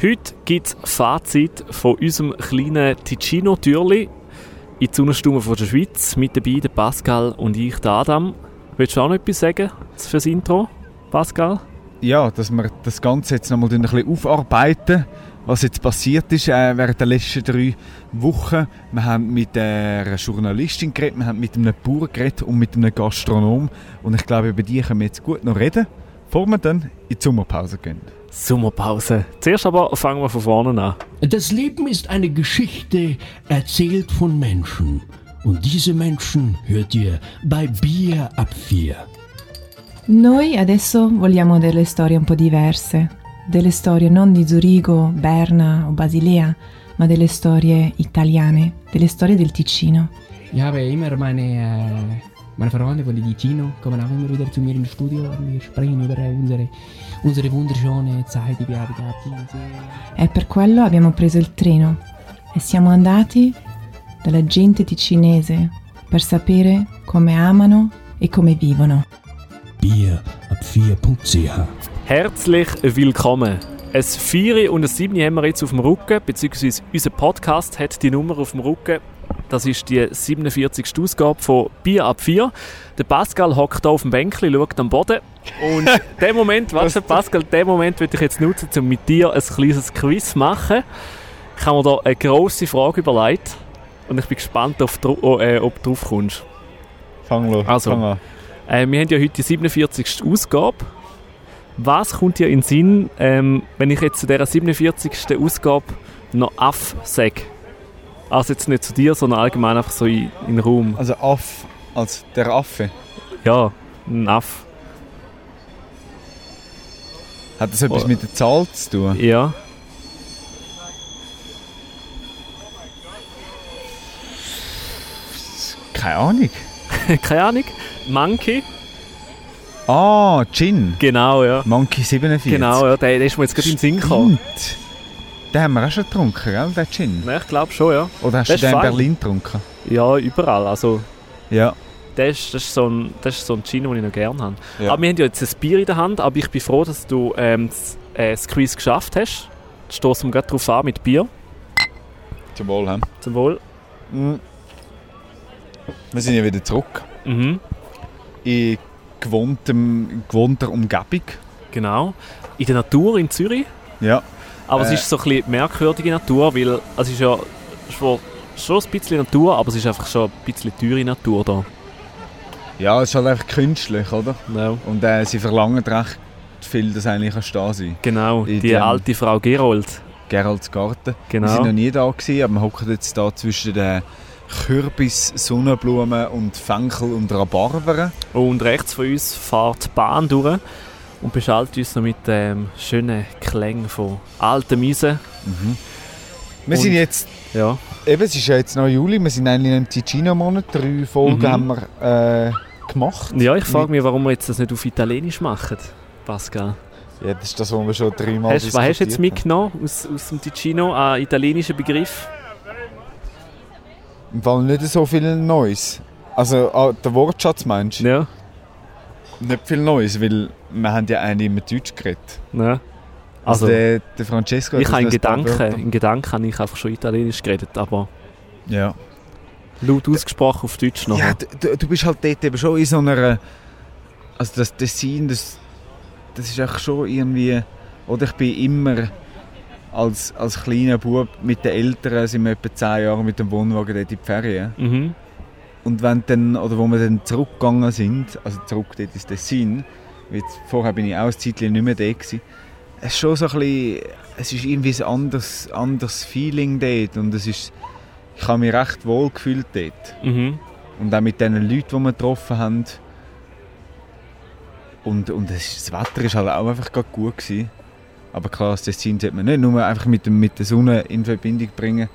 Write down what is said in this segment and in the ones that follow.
Heute gibt es Fazit von unserem kleinen Ticino-Türli in die Sonnenstumme von der Schweiz. Mit dabei der Pascal und ich, der Adam. Willst du auch noch etwas sagen für das Intro, Pascal? Ja, dass wir das Ganze jetzt nochmal ein bisschen aufarbeiten, was jetzt passiert ist äh, während der letzten drei Wochen. Wir haben mit einer Journalistin geredet, wir haben mit einem Bauer geredet und mit einem Gastronom. Und ich glaube, über die können wir jetzt gut noch reden, bevor wir dann in die Sommerpause gehen. Sommerpause. Zuerst aber fangen wir von vorne an. Das Leben ist eine Geschichte, erzählt von Menschen. Und diese Menschen hört ihr bei Bier ab 4. Noi adesso vogliamo delle storie un po' diverse, delle storie non di Zurigo, Berna o Basilea, ma delle storie italiane, delle storie del Ticino. Ich habe immer meine, äh, meine Freunde von Ticino kommen auch immer wieder zu mir ins Studio und wir sprechen über unsere, unsere wunderschöne Zeit, die wir haben gehabt. E per quello abbiamo preso il treno e siamo andati dalla gente ticinese per sapere come amano e come vivono. Bier ab 4.ch. Herzlich willkommen. Ein Vieri und ein Siebni haben wir jetzt auf dem Rücken, beziehungsweise unser Podcast hat die Nummer auf dem Rücken. Das ist die 47. Ausgabe von Bier ab 4. Der Pascal hockt hier auf dem Bänkchen, schaut am Boden. Und den Moment, warte Pascal, den Moment würde ich jetzt nutzen, um mit dir ein kleines Quiz zu machen. Ich habe mir da eine grosse Frage überlegt und ich bin gespannt, ob, du- oh, äh, ob du drauf kommst. Fang los, Also. fang an. Äh, wir haben ja heute die 47. Ausgabe. Was kommt dir in den Sinn, ähm, wenn ich jetzt zu dieser 47. Ausgabe noch Aff sage? Also jetzt nicht zu dir, sondern allgemein einfach so in, in den Raum. Also Aff, als der Affe. Ja, ein Aff. Hat das etwas Oh. mit der Zahl zu tun? Ja. Keine Ahnung. Keine Ahnung. Monkey? Ah, Gin. Genau, ja. Monkey 47. Genau, ja. Der, der ist mir jetzt gerade in den Sinn gekommen. Den haben wir auch schon getrunken, gell, den Gin? Ja, ich glaube schon, ja. Oder hast Das du den in. Berlin getrunken? Ja, überall. Also, Ja. das ist, das ist, so, ein, das ist so ein Gin, den ich noch gerne habe. Ja. Aber wir haben ja jetzt ein Bier in der Hand, aber ich bin froh, dass du ähm, das, äh, das Quiz geschafft hast. Jetzt stoßen wir gerade drauf an mit Bier. Zum Wohl, hä? Zum Wohl. Mhm. Wir sind ja wieder zurück. Mhm, In gewohntem, gewohnter Umgebung. genau. In der Natur in Zürich. Ja. Aber es Äh. ist so ein bisschen merkwürdige Natur, weil es ist ja schon, ein bisschen Natur, aber es ist einfach schon ein bisschen teure Natur da. Ja, es ist halt einfach künstlich, oder? Ja. Und äh, sie verlangen recht viel, dass eigentlich kann stehen sein Genau, die dem- alte Frau Gerold. Gerolds Garten. Wir sind Genau. noch nie da gewesen, aber wir hocken jetzt da zwischen den Kürbis, Sonnenblumen und Fenchel und Rhabarberen. Und rechts von uns fährt die Bahn durch und beschallt uns noch mit dem schönen Klang von alten Miesen. Wir sind Und- jetzt, Ja. eben, es ist ja jetzt noch Juli, wir sind eigentlich im Ticino-Monat. Drei Folgen Mhm. haben wir äh, gemacht. Ja, ich frage mich, warum wir jetzt das nicht auf Italienisch machen, Pascal. Ja, das ist das, was wir schon dreimal Hast, was hast du jetzt mitgenommen aus, aus dem Ticino an italienischen Begriff? Im Fall nicht so viel Neues. Also, ah, der Wortschatz meinst du? Ja. Nicht viel Neues, weil wir haben ja eigentlich immer Deutsch geredet. ja. Also, Also, der, der Francesco ich habe in Gedanken, in Gedanken habe ich einfach schon Italienisch geredet, aber Ja. laut ausgesprochen auf Deutsch noch. Ja, du, du- bist halt dort eben schon in so einer. Also das Design, das, das ist echt schon irgendwie. Oder ich bin immer als, als kleiner Bub mit den Eltern, sind wir etwa 10 Jahre mit dem Wohnwagen dort in die Ferien. Mhm. Und wenn dann, oder wo wir dann zurückgegangen sind, also zurück dort ins Tessin, weil vorher bin ich auch ein Zeitchen nicht mehr da gewesen, es ist schon so ein bisschen, es ist irgendwie ein anderes, anderes Feeling dort und es ist, ich habe mich recht wohl gefühlt dort. Mhm. Und auch mit den Leuten, die wir getroffen haben. Und, und das Wetter war halt auch einfach gut. Gewesen. Aber klar, das Tessin sollte man nicht nur einfach mit, dem, mit der Sonne in Verbindung bringen.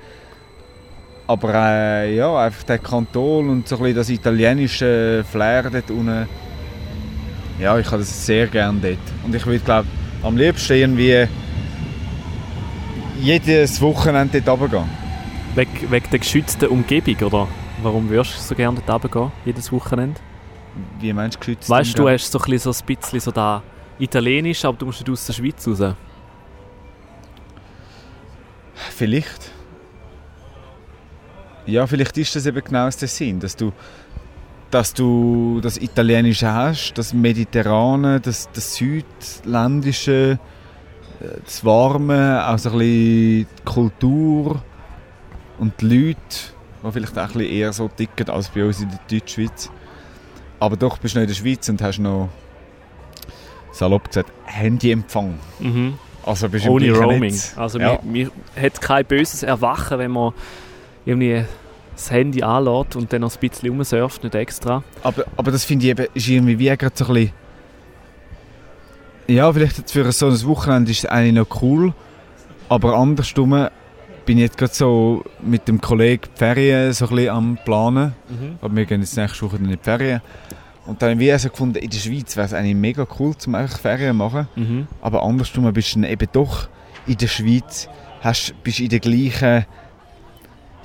Aber äh, ja, einfach der Kanton und so ein bisschen das italienische Flair dort unten. Ja, ich habe das sehr gerne dort. Und ich würde, glaube am liebsten irgendwie jedes Wochenende dort runtergehen. Wegen, wegen der geschützten Umgebung, oder? Warum würdest du so gerne dort runtergehen, jedes Wochenende? Wie meinst du geschützt? Weißt du, du hast so ein bisschen so, ein bisschen so da Italienisch, aber du musst nicht aus der Schweiz raus. vielleicht. Ja, vielleicht ist das eben genau das Sinn, dass du, dass du das Italienische hast, das Mediterrane, das, das Südländische, äh, das Warme, auch so ein bisschen die Kultur und die Leute, die vielleicht auch ein bisschen eher so ticken als bei uns in der Deutschschweiz. Aber doch bist du noch in der Schweiz und hast noch, salopp gesagt, Handyempfang. Mhm. Also bist Ohne Roaming. Netz. Also Ja. man, man hat kein böses Erwachen, wenn man irgendwie das Handy anlässt und dann noch ein bisschen rumsurft, nicht extra. Aber, aber das finde ich eben, ist irgendwie wie gerade so ein bisschen... Ja, vielleicht für so ein Wochenende ist es eigentlich noch cool, aber andersrum bin ich jetzt gerade so mit dem Kollegen die Ferien so ein bisschen am Planen. Aber wir gehen jetzt nächste Woche in die Ferien. Und dann haben wir so gefunden, in der Schweiz wäre es eigentlich mega cool, zum einfach Ferien machen. Mhm. Aber andersrum bist du dann eben doch in der Schweiz, hast, bist in der gleichen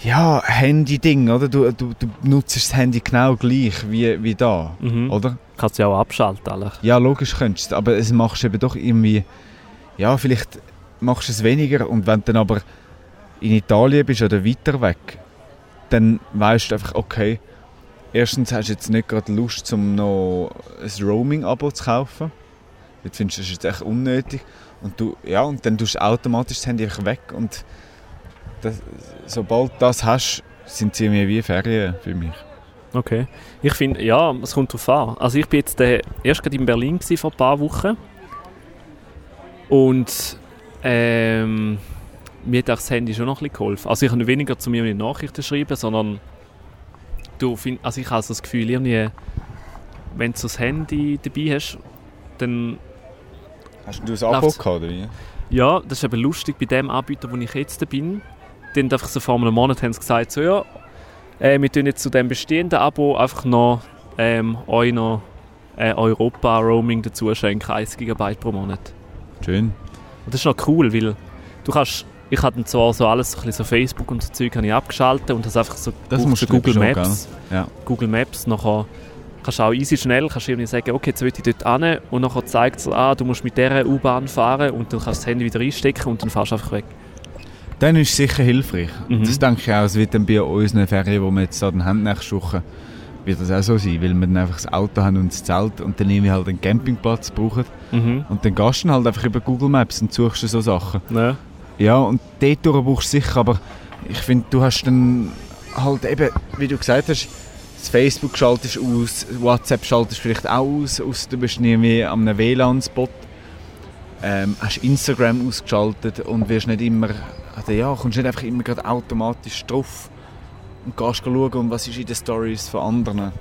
ja, Handy-Ding, oder? Du, du, du nutzt das Handy genau gleich wie, wie da, Mhm. oder? Kannst du ja auch abschalten. Alle. Ja, logisch könntest du, aber es machst eben doch irgendwie, ja, vielleicht machst du es weniger und wenn du dann aber in Italien bist oder weiter weg, dann weißt du einfach, okay, erstens hast du jetzt nicht gerade Lust, um noch ein Roaming-Abo zu kaufen. Jetzt findest du das jetzt echt unnötig. Und, du, ja, und dann tust du automatisch das Handy einfach weg und das, sobald du das hast, sind sie irgendwie wie Ferien für mich. Okay. Ich finde, ja, es kommt drauf an. Also ich bin jetzt äh, erst gerade in Berlin gewesen, vor ein paar Wochen. Und ähm, mir hat auch das Handy schon noch ein bisschen geholfen. Also ich habe weniger zu mir Nachrichten schreiben, sondern du find, also ich habe so das Gefühl, irgendwie, wenn du das Handy dabei hast, dann Hast du ein Abo gehabt, oder wie? Ja, das ist eben lustig bei dem Anbieter, wo ich jetzt bin. Haben einfach so vor einem Monat haben sie gesagt, so ja, äh, wir tun jetzt zu dem bestehenden Abo einfach noch ähm, euch noch äh, Europa-Roaming dazu schenken, 1 GB pro Monat. Schön. Und das ist noch cool, weil du kannst, ich hatte zwar so alles, so, ein bisschen so Facebook und so Zeug habe ich abgeschaltet und das einfach so Das musst du Google schon, Maps. Ja. Google Maps, nachher kannst du auch easy schnell kannst du irgendwie sagen, okay, jetzt will ich dort hin und nachher zeigt es, ah, du musst mit dieser U-Bahn fahren und dann kannst du das Handy wieder einstecken und dann fährst du einfach weg. Dann ist es sicher hilfreich. Mhm. Das denke ich auch, es wird dann bei unseren Ferien, die wir jetzt dann haben nächste Woche, wird das auch so sein, weil wir dann einfach das Auto haben und das Zelt und dann irgendwie halt einen Campingplatz brauchen. Mhm. Und dann gehst du halt einfach über Google Maps und suchst so Sachen. Ja. Ja, und dort brauchst du sicher, aber ich finde, du hast dann halt eben, wie du gesagt hast, das Facebook schaltest du aus, WhatsApp schaltest du vielleicht auch aus, aus du bist irgendwie am einem WLAN-Spot. Ähm, hast Instagram ausgeschaltet und wirst nicht immer, also ja, kommst nicht einfach immer gerade automatisch drauf und gehst schauen, was ist in den Stories von anderen.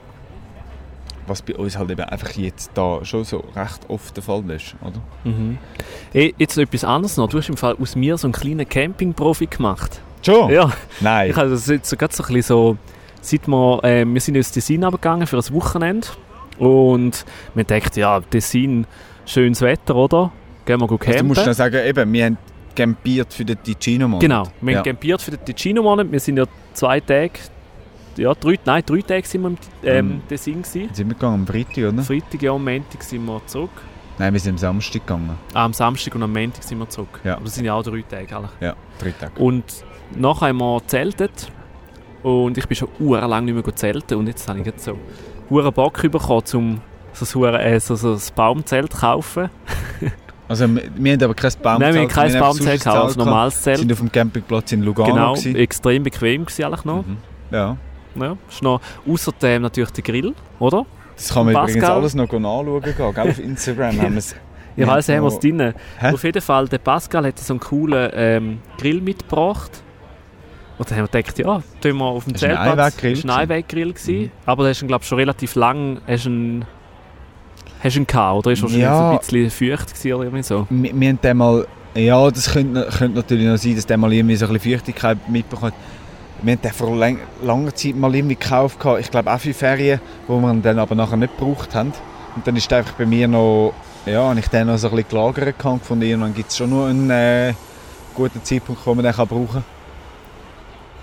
Was bei uns halt eben einfach jetzt da schon so recht oft der Fall ist, oder? Mhm. Hey, jetzt noch etwas anderes noch. Du hast im Fall aus mir so einen kleinen Camping-Profi gemacht. Schon? Ja, Nein. ich habe das jetzt so, gerade so ein bisschen so, seit wir, äh, wir sind ins Tessin gegangen für ein Wochenende und wir dachten, ja, Tessin, schönes Wetter, oder? Gehen wir gut Also du musst campen. noch sagen, eben, wir haben campiert für den Ticino-Monat. Genau, wir Ja. haben campiert für den Ticino-Monat. Wir sind ja zwei Tage, ja, drei, nein, drei Tage sind wir im ähm, Mhm. Tessin gewesen. Sind wir gegangen am Freitag, oder? Freitag, ja, am Montag sind wir zurück. Nein, wir sind am Samstag gegangen. Ah, am Samstag und am Montag sind wir zurück. Ja. Aber das sind ja auch drei Tage. Alle. Ja, drei Tage. Und nachher haben wir zeltet. Und ich bin schon lang nicht mehr zelten. Und jetzt habe ich jetzt so einen Bock bekommen, um so ein, äh, so, so ein Baumzelt zu kaufen. Also wir, wir haben aber kein Baumzelt. Nein, wir haben kein Baumzelt ein gehabt. normales Wir Zelt. sind auf dem Campingplatz in Lugano. Genau, gewesen. extrem bequem gewesen eigentlich noch. Mhm. Ja, Ja, ist noch außerdem natürlich der Grill, oder? das kann man Pascal? übrigens alles noch nachschauen gehen. Gell? Auf Instagram haben wir es. Ich Ja, weiss, haben wir es drin. Hä? Auf jeden Fall, der Pascal hat so einen coolen ähm, Grill mitgebracht. Und dann haben wir gedacht, ja, tun wir auf dem Das ist ein Zeltplatz. Einweggrill Das war ein Einweggrill. gewesen. Mhm. Aber der ist, glaube ich, schon relativ lang. Du einen, hast du einen gehabt, oder? Ist wahrscheinlich Ja. ein bisschen feucht gewesen, oder irgendwie so. Wir, wir haben den mal... Ja, das könnte, könnte natürlich noch sein, dass der mal irgendwie so ein bisschen Feuchtigkeit mitbekommt. Wir haben den vor lang, langer Zeit mal irgendwie gekauft. Ich glaube auch für Ferien, wo wir ihn dann aber nachher nicht gebraucht haben. Und dann ist einfach bei mir noch... Ja, habe ich den noch so ein bisschen gelagert gehabt. Von irgendwann gibt es schon noch einen äh, guten Zeitpunkt, wo man den kann brauchen kann.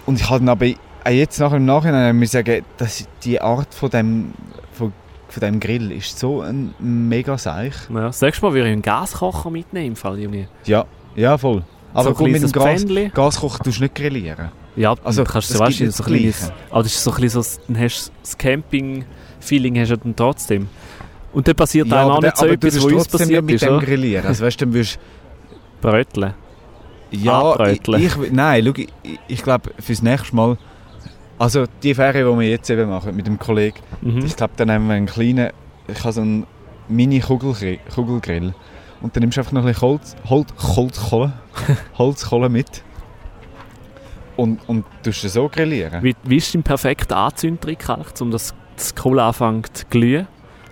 Und ich habe dann aber auch jetzt nachher im Nachhinein muss ich sagen, dass die Art von dem, von, von dem Grill ist so ein mega Seich. Ja, sagst du mal, würde ich einen Gaskocher mitnehmen im Fall, Junge? Ja, ja voll. Aber so mit dem Gas. Gaskocher tust du nicht grillieren. Ja, Also, kannst du das weißt, so das ein kleines, aber das ist so ein bisschen so, dann hast du das Camping-Feeling hast du dann trotzdem. Und dann passiert einem auch nicht so etwas, was uns passiert nicht ist, mit dem oder? grillieren. Also weißt du, dann würdest Bröteln. Ja, ich, ich, nein, schau, ich, ich glaube, fürs nächste Mal, also die Ferien, die wir jetzt eben machen mit dem Kollegen, Mhm. ich glaube, dann nehmen wir einen kleinen, ich habe so einen Mini-Kugelgrill Kugelgrill. und dann nimmst du einfach noch ein bisschen Holz, Holz, Holzkohle, Holzkohle mit und, und tust es so grillieren. Wie, wie ist dein perfekter Anzündtrick um das, das Kohle anfängt zu glühen?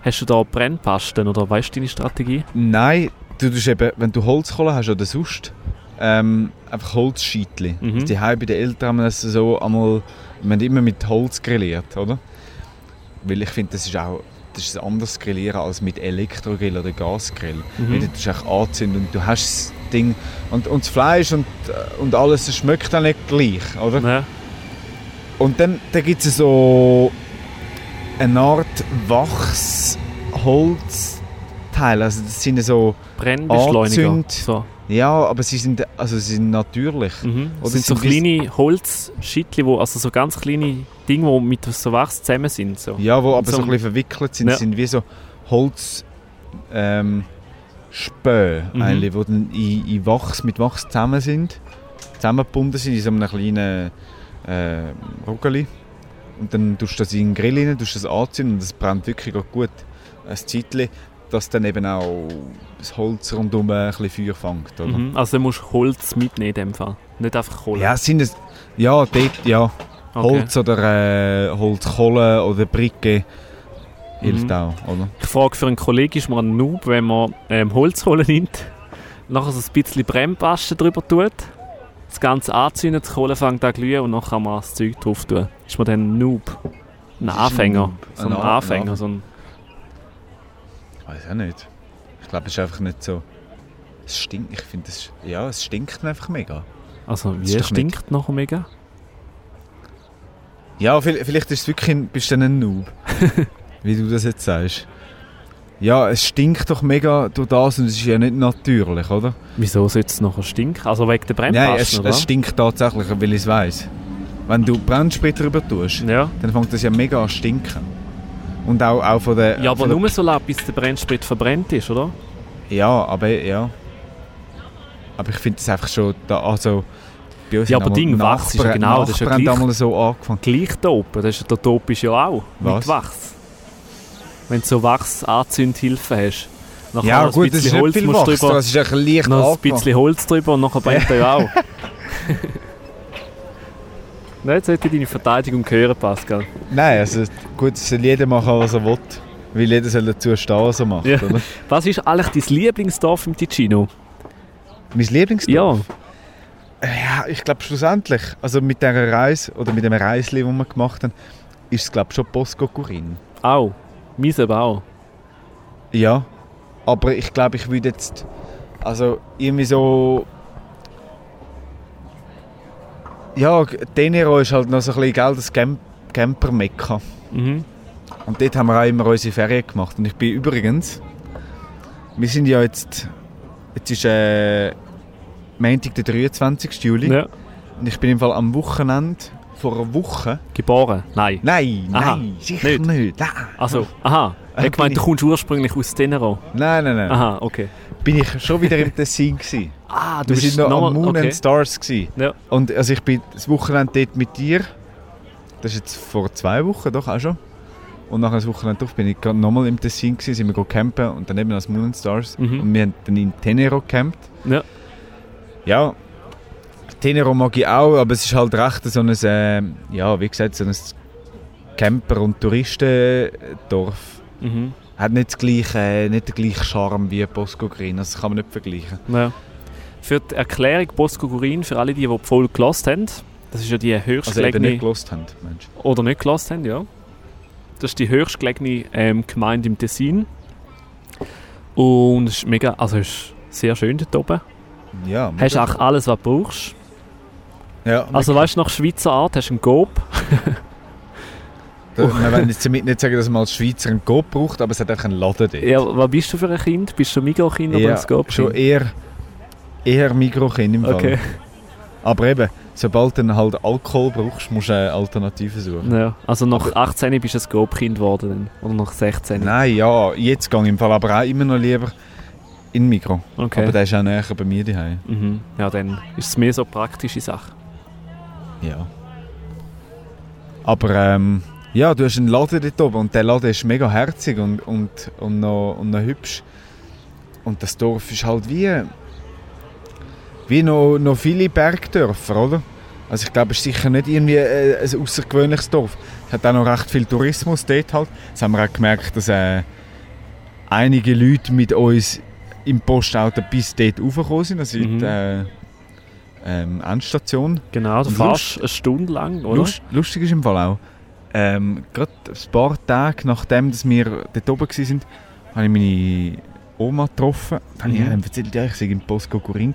Hast du da Brennpasten oder weißt du deine Strategie? Nein, du tust eben, wenn du Holzkohle hast oder sonst, ähm, einfach Holzscheitli. Mhm. Also die Heim bei den Eltern haben das so einmal, wir haben immer mit Holz grilliert, oder? Weil ich finde, das ist auch das ist ein anderes Grillieren als mit Elektrogrill oder Gasgrill. Mhm. Weil Du echt anzünden und du hast das Ding und, und das Fleisch und, äh, und alles, das schmeckt dann nicht gleich, oder? Ja. Und dann, dann gibt es so eine Art Wachsholzteil. Also das sind so, Brennbeschleuniger. Anzünd- So. Ja, aber sie sind, also sie sind natürlich. Mhm. Das sind so sind das- kleine Holzschittli, wo also so ganz kleine Dinge, die mit so Wachs zusammen sind. So. Ja, wo aber so so, ein- bisschen verwickelt sind. Ja. sind wie so Holz ähm, Späne, Mhm. eigentlich, die dann in, in Wachs, mit Wachs zusammen sind. Zusammengebunden sind in so einem kleinen äh, Rogeli. Und dann tust du das in den Grill rein, tust das anzünden und das brennt wirklich gut. Ein Zeitchen, dass dann eben auch das Holz rundum ein bisschen Feuer fängt. Oder? Mhm. Also dann musst du Holz mitnehmen in dem Fall. Nicht einfach Kohle. Ja, sind es, ja, dort, ja. Okay. Holz oder äh, Holzkohle oder Bricke hilft Mhm. auch, oder? Ich frage für einen Kollegen, ist man ein Noob, wenn man ähm, Holzkohle nimmt, nachher so ein bisschen Brennpaste drüber tut, das Ganze anzündet, die Kohle fängt an zu glühen und nachher kann man das Zeug drauf tun. Ist man dann ein Noob? Ein Anfänger. So ein Ein Anfänger. So ein, Weiß auch nicht. Ich glaube, es ist einfach nicht so. Es stinkt. Ich finde, es, ja, es stinkt einfach mega. also wie doch stinkt nachher mega? Ja, vi- vielleicht ist es wirklich ein, bist du ein Noob. wie du das jetzt sagst. Ja, es stinkt doch mega durch das und es ist ja nicht natürlich, oder? Wieso sollte es nachher stinken? Also wegen der Nein, Brennpaste, es, oder? es stinkt tatsächlich, weil ich es weiss. Wenn du Brennsprit drüber tust, ja. dann fängt das ja mega an stinken. Und auch, auch von der... ja, aber nur so lange, bis der Brennsprit verbrennt ist, oder? Ja, aber ja. Aber ich finde es einfach schon... Da, also, bei uns Ja, aber Ding, Wachs ist ja genau, das ist ja gleich- einmal so angefangen. Gleich da oben, das ist, der Top ist ja auch Was? mit Wachs. Wenn du so Wachs-Anzündhilfe hast. Nachher Ja noch ein gut, das ist bisschen Holz viel Wachs, drüber, das ist echt leicht noch ein angefangen. bisschen Holz drüber und nachher brennt er ja auch. Nein, jetzt sollte deine Verteidigung hören, Pascal. Nein, also gut, es soll jeder machen, was er will. Weil jeder soll dazu stehen, was er macht, Ja. oder? Was ist eigentlich dein Lieblingsdorf im Ticino? Mein Lieblingsdorf? Ja, Ja, ich glaube schlussendlich, also mit dieser Reise, oder mit dem Reisli, das wir gemacht haben, ist es glaube ich schon Bosco Corin. auch. Meins eben auch. Ja, aber ich glaube, ich würde jetzt, also irgendwie so... Ja, Tenero ist halt noch so ein bisschen, gell, das Camp Camper-Mekka. Mhm. Und dort haben wir auch immer unsere Ferien gemacht. Und ich bin übrigens, wir sind ja jetzt, jetzt ist äh, Montag, der 23. Juli. Ja. Und ich bin im Fall am Wochenende, vor einer Woche. Geboren? Nein. Nein, Aha, nein, sicher nicht. nicht. Nein. Also, aha. Äh, Ich meinte, ich- du kommst ursprünglich aus Tenero. Nein, nein, nein. Aha, okay. Bin ich schon wieder im Tessin gewesen. Ah, du bist noch am nochmal- Moon okay. and Stars gewesen. Ja. Und also ich bin das Wochenende dort mit dir. Das ist jetzt vor zwei Wochen doch auch schon. Und nachher das Wochenende durch bin ich gerade nochmal im Tessin gewesen, sind wir go campen und dann eben als Moon and Stars. Mhm. Und wir haben dann in Tenero gecampt. Ja. Ja, Tenero mag ich auch, aber es ist halt recht so ein, äh, ja, wie gesagt, so ein Camper- und Touristendorf. Mhm. Hat nicht, das gleiche, nicht den gleichen Charme wie Bosco Green, also das kann man nicht vergleichen. Ja. Für die Erklärung Bosco Gurin, für alle, die, die die Folge gelost haben, das ist ja die Also höchstgelegene... nicht gelost haben, Mensch. oder nicht gelost haben, ja. Das ist die höchstgelegene ähm, Gemeinde im Tessin. Und es ist mega, also es ist sehr schön dort oben. Ja, Hast auch alles, was du brauchst. ja, Also weißt du, nach Schweizer Art hast du einen Gob. Da- Wir wollen jetzt damit nicht sagen, dass man als Schweizer einen Coop braucht, aber es hat einfach einen Laden dort. Ja, was bist du für ein Kind? Bist du ein Migros-Kind oder Ja, ein Gob? schon eher eher Mikrokind im Fall. Okay. Aber eben, sobald du halt Alkohol brauchst, musst du eine Alternative suchen. Ja. Also nach 18 bist du ein Scope-Kind geworden. Oder nach 16? Nein, ja, jetzt gehe ich im Fall aber auch immer noch lieber in Mikro. Okay. Aber der ist auch näher bei mir daheim. Mhm. Ja, dann ist es mehr so eine praktische Sache. Ja. Aber ähm, ja, du hast einen Laden dort oben und der Laden ist mega herzig und, und, und, noch, und noch hübsch. Und das Dorf ist halt wie, wie noch, noch viele Bergdörfer, oder? Also ich glaube, es ist sicher nicht irgendwie äh, ein außergewöhnliches Dorf. Es hat auch noch recht viel Tourismus dort halt. Das haben wir auch gemerkt, dass äh, einige Leute mit uns im Postauto bis dort raufgekommen sind, also Mhm. die äh, ähm, Endstation. Genau, du Und fährst eine Stunde lang, oder? Lust, lustig ist im Fall auch, ähm, gerade ein paar Tage nachdem dass wir dort oben waren, habe ich meine Oma getroffen. Dann habe ich Mhm. erzählt, ja, ich sei im Post Kokurin.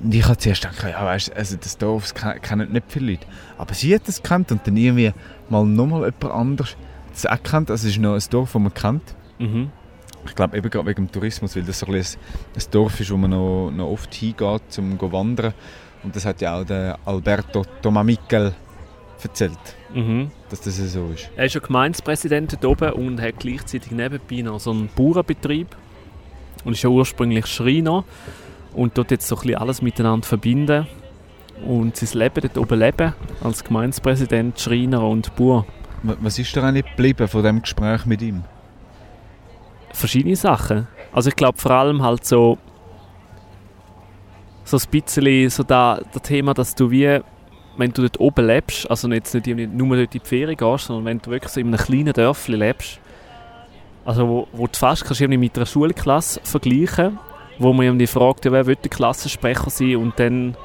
Und ich habe zuerst gedacht, ja, weißt, also das Dorf das ke- kennen nicht viele Leute. Aber sie hat es gekannt und dann irgendwie mal nochmal jemand anders das auch kennt. Also es ist noch ein Dorf, das man kennt. Mhm. Ich glaube eben gerade wegen dem Tourismus, weil das so ein, bisschen ein, Dorf ist, wo man noch, noch oft hingeht, um zu wandern. Und das hat ja auch der Alberto Tomamikel erzählt, Mhm. dass das so ist. Er ist ja Gemeindepräsident dort oben und hat gleichzeitig nebenbei noch so einen Bauernbetrieb. Und ist ja ursprünglich Schreiner. Und dort jetzt so ein bisschen alles miteinander verbinden. Und sein Leben dort oben leben. Als Gemeindepräsident, Schreiner und Bauer. Wa- Was ist da eigentlich geblieben von dem Gespräch mit ihm? verschiedene Sachen. Also ich glaube vor allem halt so so ein bisschen so da, das Thema, dass du wie, wenn du dort oben lebst, also jetzt nicht nur dort in die Ferien gehst, sondern wenn du wirklich so in einem kleinen Dörfli lebst, also wo, wo du fast kannst mit einer Schulklasse vergleichen, wo man irgendwie fragt, ja, wer will der Klassensprecher sein und dann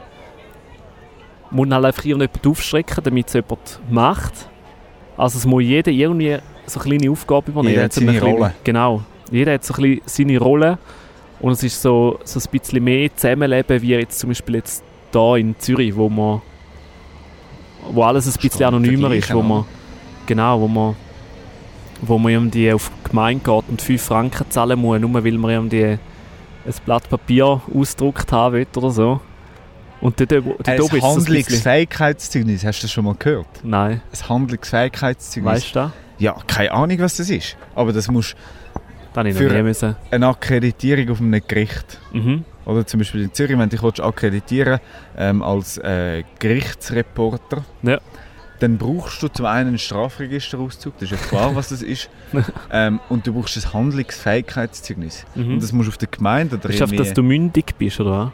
muss halt einfach irgendjemand aufschrecken, damit es jemand macht. Also es muss jeder irgendwie so eine kleine Aufgabe übernehmen. Jeder hat seine kleine- Rolle. Genau. Jeder hat so ein bisschen seine Rolle und es ist so, so ein bisschen mehr Zusammenleben wie jetzt zum Beispiel jetzt da in Zürich, wo man wo alles ein bisschen anonymer ist, wo man genau, wo man wo man irgendwie auf die Gemeinde geht und 5 Franken zahlen muss, nur weil man irgendwie ein Blatt Papier ausgedruckt haben will oder so. Und dort, dort Ein oben ist. Handlungsfähigkeitszeugnis, hast du das schon mal gehört? Nein, Ein Handlungsfähigkeitszeugnis? weißt du das? Ja, keine Ahnung, was das ist. Aber das musst Da habe ich Für- müssen. eine Akkreditierung auf einem Gericht. Mhm. Oder zum Beispiel in Zürich, wenn du dich willst akkreditieren ähm, als äh, Gerichtsreporter, Ja. Dann brauchst du zum einen einen Strafregisterauszug, das ist ja klar, was das ist. ähm, und du brauchst ein Handlungsfähigkeitszeugnis. Mhm. Und das musst du auf der Gemeinde oder einfach, dass du mündig bist, oder was?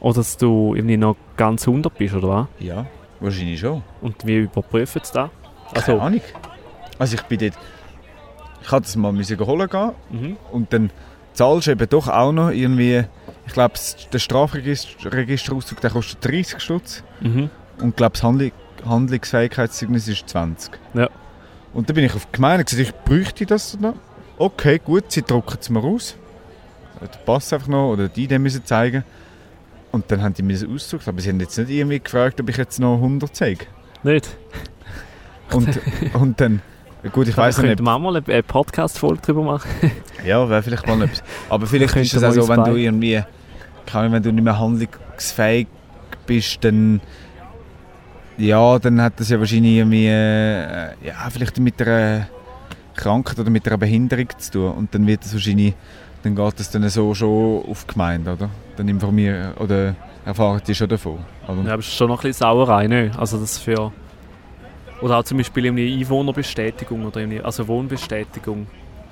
Oder dass du irgendwie noch ganz 100 bist, oder was? Ja, wahrscheinlich schon. Und wie überprüfen sie das? Keine Also, Ahnung. Also ich bin dort... Ich hatte das mal müssen holen gehen mhm. und dann zahlst du eben doch auch noch irgendwie... Ich glaube, der Strafregisterauszug der kostet 30 Stutz. Mhm. Und ich glaube, das Handlung, Handlungsfähigkeitszeugnis ist 20. Ja. Und dann bin ich auf die Gemeinde gesagt, ich bräuchte das noch. Okay, gut, sie drucken es mir aus. Den Pass einfach noch oder die Idee müssen zeigen. Und dann haben die mir das ausgedruckt. Aber sie haben jetzt nicht irgendwie gefragt, ob ich jetzt noch 100 zeige. Nicht? Und, und dann... Gut, ich weiß nicht, könnte man mal eine- Podcast-Folge darüber machen. Ja, wäre vielleicht mal etwas. Aber vielleicht ist es auch so, wenn du irgendwie, Ahnung, wenn du nicht mehr handlungsfähig bist, dann ja, dann hat das ja wahrscheinlich irgendwie, äh, ja, vielleicht mit einer Krankheit oder mit einer Behinderung zu tun. Und dann wird das wahrscheinlich, dann geht das dann so schon auf die Gemeinde, oder? Dann informieren oder erfahren die schon davon. Oder? Ja, aber es ist schon noch ein bisschen Sauerei, ne? Also das für... Oder auch zum Beispiel irgendwie Einwohnerbestätigung oder irgendwie, also Wohnbestätigung.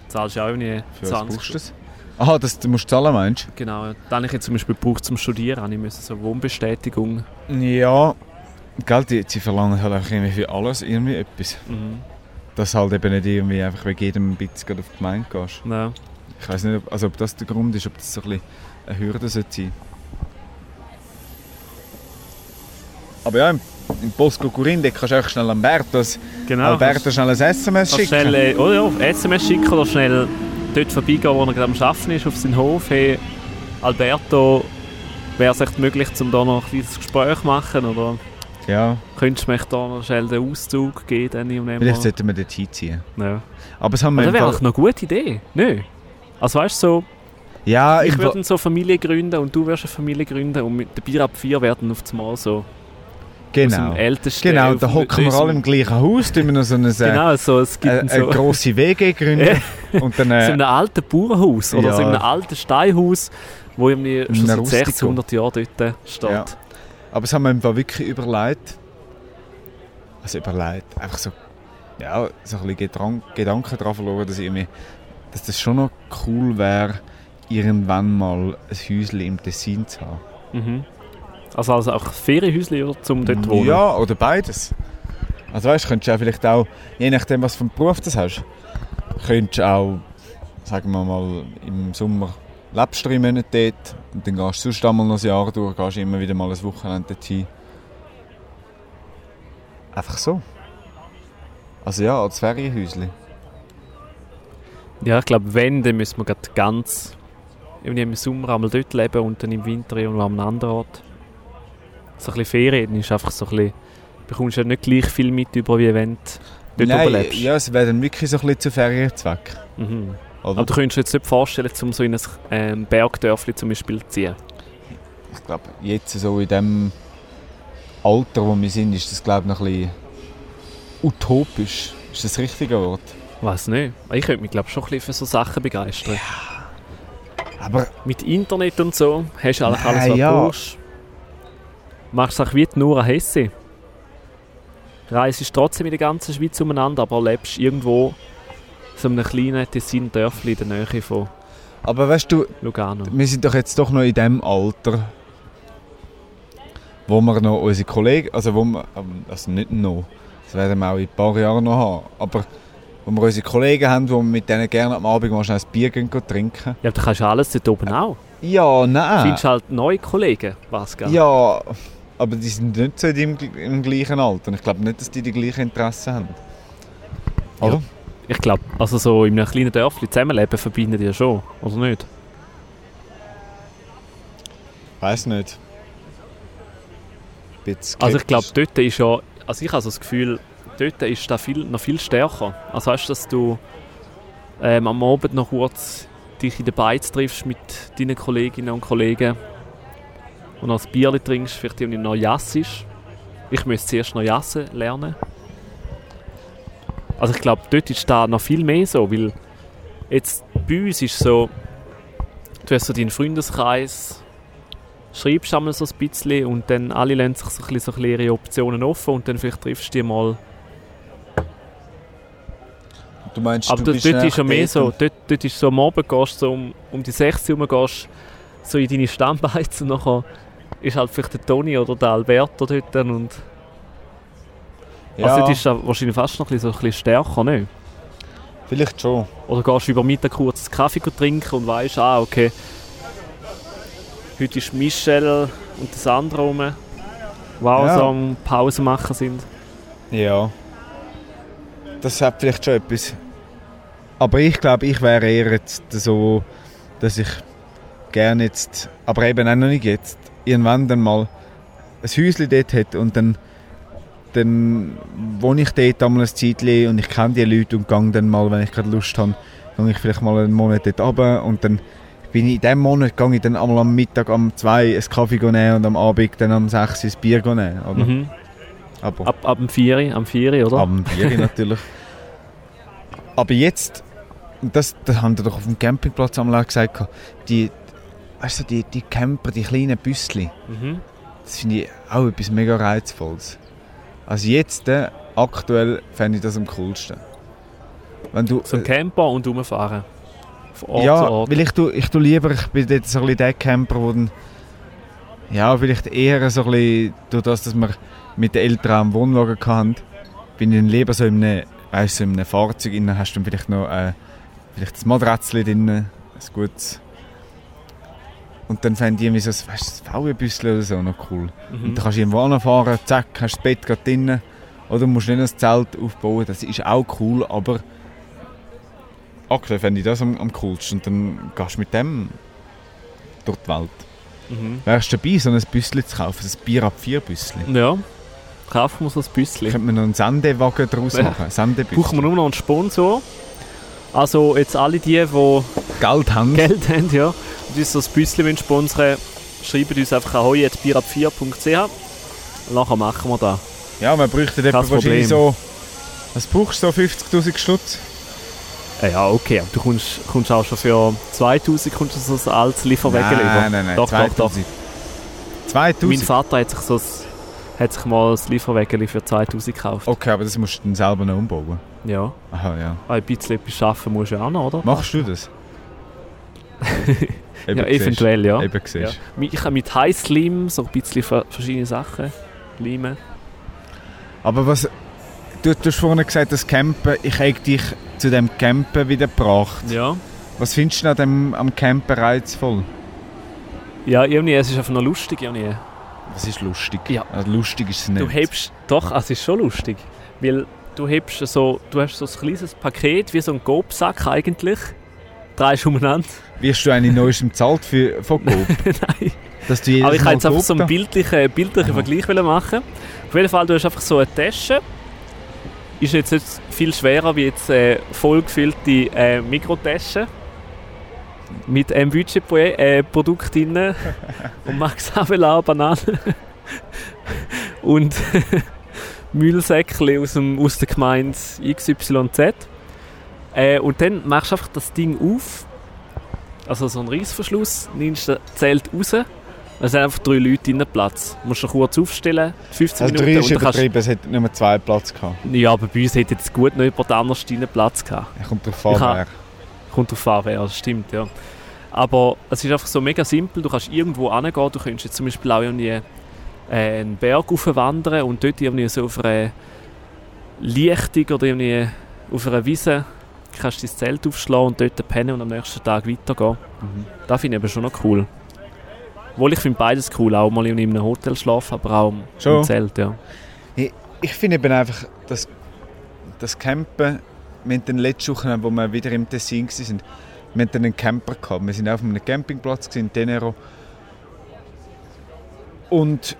Zahlst du auch irgendwie Für was 20 brauchst du das? Aha, das, du musst zahlen, meinst Genau, ja. Dann habe ich jetzt zum Beispiel gebraucht zum Studieren, ich müssen so Wohnbestätigung. du? Ja, gell, die, die verlangen halt einfach irgendwie für alles irgendwie etwas. Mhm. Dass halt eben nicht irgendwie einfach wegen jedem ein bisschen auf die Gemeinde gehst. Ja. Ich weiß nicht, ob, also ob das der Grund ist, ob das so ein bisschen eine Hürde sollte sein. Aber ja, im, im Bosco Corin, kannst du einfach schnell Alberto, Genau. Alberto schnell ein SMS schicken. schnell, äh, oder ja, SMS schicken oder schnell dort vorbeigehen, wo er gerade am Arbeiten ist, auf seinen Hof. Hey, Alberto, wäre es echt möglich, um da noch ein kleines Gespräch zu machen? Oder Ja, könntest du mich da noch schnell den Auszug geben? Dann irgendwann vielleicht mal? sollten wir dort hinziehen. ja. Aber es haben wir das wäre eigentlich noch eine gute Idee. Nö. Also weißt du, so, Ja, Ich im würde so eine Familie gründen und du wirst eine Familie gründen und mit der Bier ab 4 werden auf das Mal so genau. Genau, da hocken wir alle im gleichen Haus, tun wir noch so eine, Genau, so, es gibt eine, eine so... grosse WG gründen. und dann, so äh, in einem alten Bauernhaus oder Ja. so in einem alten Steinhaus, wo schon seit Rustico. 1600 Jahren dort steht. Ja. Aber das haben wir im Fall wirklich überlegt. Also überlegt, einfach so, ja, so ein bisschen Gedank Gedanken daran verloren, dass, irgendwie, dass das schon noch cool wäre, irgendwann mal ein Häuschen im Tessin zu haben. Mhm. Also, also auch Ferienhäuschen oder zum dort wohnen? Ja, oder beides. Also weißt, könntest du auch vielleicht auch, je nachdem was für einen Beruf du hast, könntest du auch, sagen wir mal, im Sommer lebst drei Monate dort und dann gehst du sonst einmal noch ein Jahr durch, gehst immer wieder mal ein Wochenende dorthin. Einfach so. Also ja, als Ferienhäuschen. Ja, ich glaube, wenn, dann müssen wir gerade ganz im Sommer einmal dort leben und dann im Winter irgendwo an einem anderen Ort. So ein bisschen Ferien ist einfach so ein bisschen, bekommst ja nicht gleich viel mit über, wie wenn du dort Nein, ja, es wäre dann wirklich so ein bisschen zu Ferienzweck. Mhm. Oder? Aber du könntest dir jetzt nicht vorstellen, um so in ein ähm, Bergdörfli zum Beispiel zu ziehen. ich glaube, jetzt so in dem Alter, wo wir sind, ist das glaube ich noch ein bisschen utopisch. Ist das das richtige Wort? Weiß nicht. Ich könnte mich glaube schon ein bisschen für so Sachen begeistern. Aber Mit Internet und so hast du eigentlich Nein, alles, was ja. du brauchst. Machst es auch wie die Nora Hesse. Reist trotzdem in der ganzen Schweiz umeinander, aber lebst irgendwo so einem kleinen Tessin Dörfli in der Nähe von Aber weißt du, Lugano. wir sind doch jetzt doch noch in dem Alter, wo wir noch unsere Kollegen, also wo wir, ähm, also nicht noch, das werden wir auch in ein paar Jahren noch haben, aber wo wir unsere Kollegen haben, wo wir mit denen gerne am Abend mal schnell ein Bier gehen, trinken. Ja, du kannst ja alles dort oben auch. Ja, Du nein. findest halt neue Kollegen, was gell? Ja, aber die sind nicht so deinem, im gleichen Alter. Ich glaube nicht, dass die die gleichen Interessen haben. Oder? Ich glaube, also so in einem kleinen Dörfli zusammenleben verbindet ja schon, oder nicht? Weiß nicht. Also ich glaube, dort ist ja, also ich habe so das Gefühl, dort ist das viel, noch viel stärker. Also weißt du, dass du ähm, am Abend noch kurz dich in den Beiz triffst mit deinen Kolleginnen und Kollegen und noch ein Bier trinkst, vielleicht irgendwie noch jassisch. Ich müsste zuerst noch jassen lernen. Also ich glaube, dort ist da noch viel mehr so, weil jetzt bei uns ist so, du hast so deinen Freundeskreis, schreibst einmal so ein bisschen und dann alle lassen sich so ein bisschen, so ein bisschen ihre Optionen offen und dann vielleicht triffst du die mal. Du meinst, Aber du dort, dort ist ja mehr so, dort, dort ist so am Abend gehst so um, um die 6 Uhr gehst so in deine Stammbeiz und nachher ist halt vielleicht der Toni oder der Alberto dort und Ja, also dort ist das wahrscheinlich fast noch ein bisschen, so ein bisschen stärker, nicht? vielleicht schon. Oder gehst du über Mittag kurz Kaffee trinken und weißt, ah, okay, heute ist Michelle und das andere rum, auch Ja. so am Pause machen sind. Ja. Das hat vielleicht schon etwas. Aber ich glaube, ich wäre eher jetzt so, dass ich gerne jetzt, aber eben auch noch nicht jetzt, irgendwann dann mal ein Häuschen dort hätte und dann, dann wohne ich dort einmal ein Zeitchen und ich kenne die Leute und gehe dann mal, wenn ich gerade Lust habe, gehe ich vielleicht mal einen Monat dort runter und dann bin ich in diesem Monat gehe ich dann einmal am Mittag um zwei einen Kaffee nehmen und am Abend dann um sechs ein Bier nehmen. Oder? Mhm. Aber Ab, ab dem 4, am 4, oder? am Bier natürlich. Aber jetzt, das, das haben wir doch auf dem Campingplatz einmal auch gesagt, die, weißt du, die, die Camper, die kleinen Büsschen, Mhm. das finde ich auch etwas mega Reizvolles. Also jetzt, äh, aktuell, fände ich das am coolsten. Wenn du, So ein Camper und rumfahren. Ja, weil ich tu, ich tu lieber, ich bin dort so ein bisschen der Camper, wo dann, ja, vielleicht eher so ein bisschen, durch das, dass wir mit den Eltern am Wohnwagen hatten, bin ich dann lieber so in einem, weißt, so in einem Fahrzeug, innen hast du dann vielleicht noch äh, vielleicht ein Matratzel drin, ein gutes. Und dann fände ich irgendwie so ein, weißt, ein VW-Büsschen oder so noch cool. Und Mhm. dann kannst du irgendwo anfahren, zack, hast das Bett gerade drin. Oder musst nicht ein Zelt aufbauen, das ist auch cool, aber aktuell fände ich das am, am coolsten. Und dann gehst du mit dem durch die Welt. Mhm. Wärst du dabei, so ein Büsschen zu kaufen, ein Bier ab vier Büsschen? Ja, kaufen wir so ein Büsschen. Könnte man noch einen Sendewagen daraus machen? Brauchen wir nur noch einen Sponsor. Also jetzt alle die, die Geld haben. Geld haben, ja, und uns so ein bisschen wollen sponsern schreibt uns einfach an hoi.bierab4.ch und nachher machen wir das. Ja, man bräuchte etwa wahrscheinlich so... Was brauchst du so? 50'000 Stutz? Äh, Ja, okay, aber du kommst, kommst auch schon für 2000 kommst du so ein altes Lieferwagen Nein, nein, nein. Doch, doch, doch. 2000. Mein 2000? Vater hat sich, so ein, hat sich mal ein Lieferwagen für 2000 gekauft. Okay, aber das musst du dann selber noch umbauen. Ja, Aha, ja. ein bisschen etwas arbeiten musst du ja auch noch, oder? Machst du das? Ja, siehst. eventuell, ja. Eben ja. Ich kann mit Heißlim so ein bisschen ver- verschiedene Sachen limen. Aber was... Du, du hast vorhin gesagt, das Campen, ich habe dich zu dem Campen wieder gebracht. Ja. Was findest du an dem, am Campen reizvoll? Ja, irgendwie, es ist einfach noch lustig, irgendwie. Was ist lustig? Ja. Also lustig ist es nicht. Du hebst, doch, es ist schon lustig, weil du hebst so, du hast so ein kleines Paket, wie so ein Gobsack eigentlich, drehst umeinander. Wirst du eigentlich neuestem bezahlt für, von Coop? Nein. Dass du Aber ich wollte jetzt einfach so einen bildlichen, bildlichen Aha. Vergleich machen. Auf jeden Fall, du hast einfach so eine Tasche. Ist jetzt nicht viel schwerer wie jetzt äh, vollgefüllte äh, Mikrotasche. Mit einem Budgetprodukt äh, Produkt drin. und Max Havelaar Bananen. und Müllsäckchen aus, dem, aus der Gemeinde XYZ. Äh, und dann machst du einfach das Ding auf. Also so einen Reissverschluss, nimmst das Zelt raus es sind einfach drei Leute in Platz. Du musst dich kurz aufstellen, 15 Also drei Minuten. ist dann kannst, übertrieben, es hat nur zwei Platz gehabt. ja, aber bei uns hätte jetzt gut noch jemand anders drinnen Platz gehabt. Er kommt drauf an. Kommt drauf an, wer, das stimmt, ja. Aber es ist einfach so mega simpel, du kannst irgendwo hingehen, du könntest jetzt zum Beispiel auch irgendwie äh, einen Berg wandern und dort irgendwie so auf einer Lichtung oder irgendwie auf einer Wiese kannst du dein Zelt aufschlagen und dort pennen und am nächsten Tag weitergehen. Mhm. Das finde ich aber schon noch cool. Obwohl ich finde beides cool, auch mal in einem Hotel schlafen, aber auch im- Zelt, ja. Ich finde eben einfach, dass das Campen, wir hatten dann letzte Woche, wo wir wieder im Tessin waren, wir hatten einen Camper gehabt. Wir sind auf einem Campingplatz in Tenero. Und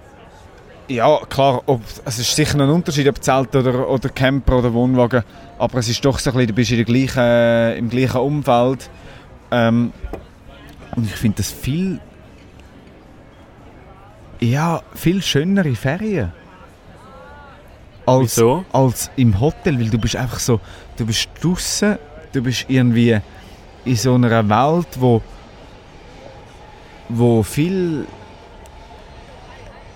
ja, klar, ob, es ist sicher ein Unterschied, ob Zelt oder, oder Camper oder Wohnwagen, aber es ist doch so ein bisschen, du bist in der gleichen, im gleichen Umfeld. Ähm, und ich finde das viel, ja, viel schönere Ferien. Als, Wieso? als im Hotel, weil du bist einfach so, du bist draußen, du bist irgendwie in so einer Welt, wo, wo viel,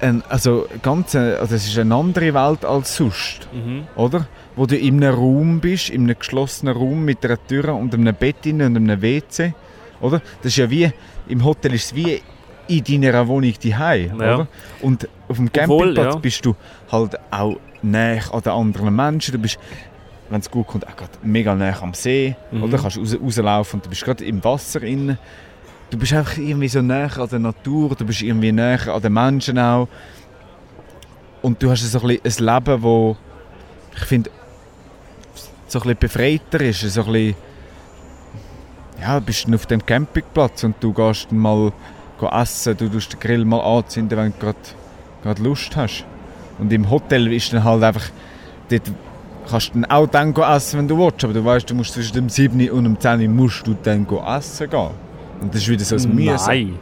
ein, also ganz, äh, also es ist eine andere Welt als sonst, Mhm. oder? Wo du in einem Raum bist, in einem geschlossenen Raum mit einer Tür und einem Bett und einem WC, oder? Das ist ja wie, im Hotel ist es wie in deiner Wohnung daheim, Ja. oder? Und auf dem Obwohl, Campingplatz ja. bist du halt auch näher an den anderen Menschen. Du bist, wenn es gut kommt, auch gerade mega näher am See. Mhm. Oder kannst raus, rauslaufen und du bist gerade im Wasser innen. Du bist einfach irgendwie so näher an der Natur, du bist irgendwie näher an den Menschen auch. Und du hast so ein, bisschen ein Leben, wo ich finde, so ein bisschen befreiter ist. So ein bisschen, ja, du bist auf dem Campingplatz und du gehst mal essen, du tust den Grill mal anzünden, wenn du gerade, gerade Lust hast. Und im Hotel ist dann halt einfach, dort kannst du dann auch dann essen, wenn du willst, aber du weißt, du musst zwischen dem 7 und dem 10 musst du dann essen gehen. Und das ist wieder so ein Mühsam. Nein.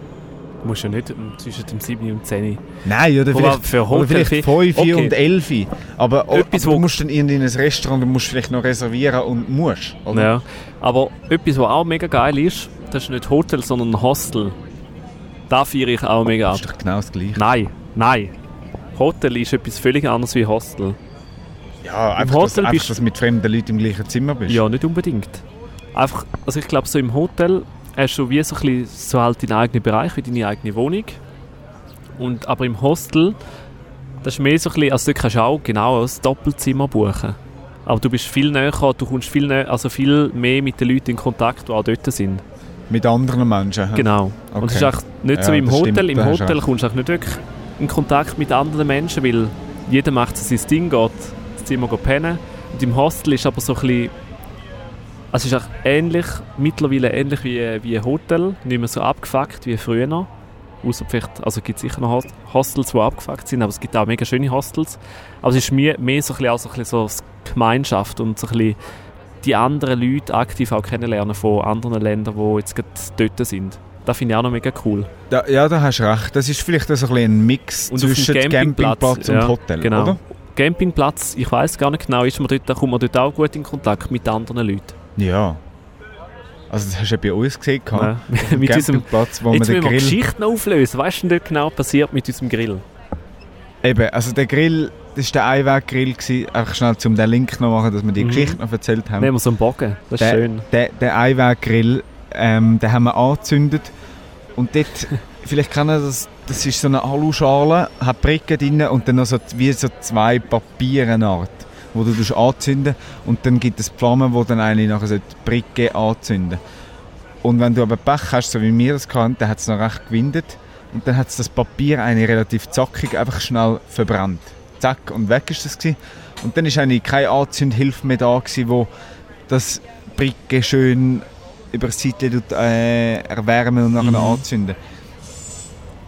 Du musst ja nicht ähm, zwischen dem 7 und dem 10. Nein, oder vielleicht, für oder vielleicht Hotel- 5 Okay. und 11. Aber, aber Etwas, du wo- musst dann in ein Restaurant, du musst vielleicht noch reservieren und musst. Oder? Ja. Aber etwas, was auch mega geil ist, das ist nicht Hotel, sondern ein Hostel. Da feiere ich auch mega Das ab. ist doch genau das Gleiche. Nein, nein. Hotel ist etwas völlig anderes wie Hostel. Ja, einfach, Hotel dass, einfach bist- dass du mit fremden Leuten im gleichen Zimmer bist. Ja, nicht unbedingt. Einfach, also ich glaube, so im Hotel hast du wie so ein bisschen so halt deinen eigenen Bereich, wie deine eigene Wohnung. Und, aber im Hostel, das ist mehr so ein bisschen, also dort kannst du auch genau ein Doppelzimmer buchen. Aber du bist viel näher, du kommst viel, näher, also viel mehr mit den Leuten in Kontakt, die auch dort sind. Mit anderen Menschen. Genau. Und es ist Okay. auch nicht so Ja, wie im Hotel. stimmt, Im du Hotel kommst du auch nicht wirklich in Kontakt mit anderen Menschen, weil jeder macht so sein Ding, geht ins Zimmer pennen. Und im Hostel ist aber so ein bisschen... Also es ist auch ähnlich, mittlerweile ähnlich wie, wie ein Hotel, nicht mehr so abgefuckt wie früher noch. Außer vielleicht, also gibt es sicher noch Hos- Hostels, die abgefuckt sind, aber es gibt auch mega schöne Hostels. Aber es ist mehr, mehr so ein bisschen, auch so ein bisschen so Gemeinschaft und so ein bisschen die anderen Leute aktiv auch kennenlernen von anderen Ländern, die jetzt gerade dort sind. Das finde ich auch noch mega cool. Da, ja, da hast du recht. Das ist vielleicht so ein, ein Mix Und zwischen Campingplatz, Campingplatz und ja, Hotel, genau. oder? Campingplatz, ich weiß gar nicht genau, ist man dort, kommt man dort auch gut in Kontakt mit anderen Leuten. Ja. Also das hast du ja bei uns gesehen. Ja. Mit unserem, Campingplatz, wo man jetzt den wir Grill... Geschichten auflösen. Weißt du, was dort genau passiert mit unserem Grill? Eben, also der Grill, das war der Einweggrill. Einfach schnell, um den Link noch machen, dass wir die Mhm. Geschichte noch erzählt haben. Nehmen wir so einen Bogen. Das ist der, schön. Der, der Einweggrill, ähm, den haben wir angezündet. Und dort, vielleicht kennen das, das ist so eine Aluschale, hat Bricken drin und dann noch so, wie so zwei Papierenart, wo du anzünden und dann gibt es Flammen, wo dann eigentlich nachher so die Bricke anzünden. Und wenn du aber Pech hast, so wie wir das hatten, dann hat es noch recht gewindet und dann hat das Papier eigentlich relativ zackig einfach schnell verbrannt. Zack, und weg ist das gewesen. Und dann ist eigentlich keine Anzündhilfe mehr da gewesen, wo das Bricke schön über das Seite äh, erwärmen und nachher Mhm. anzünden.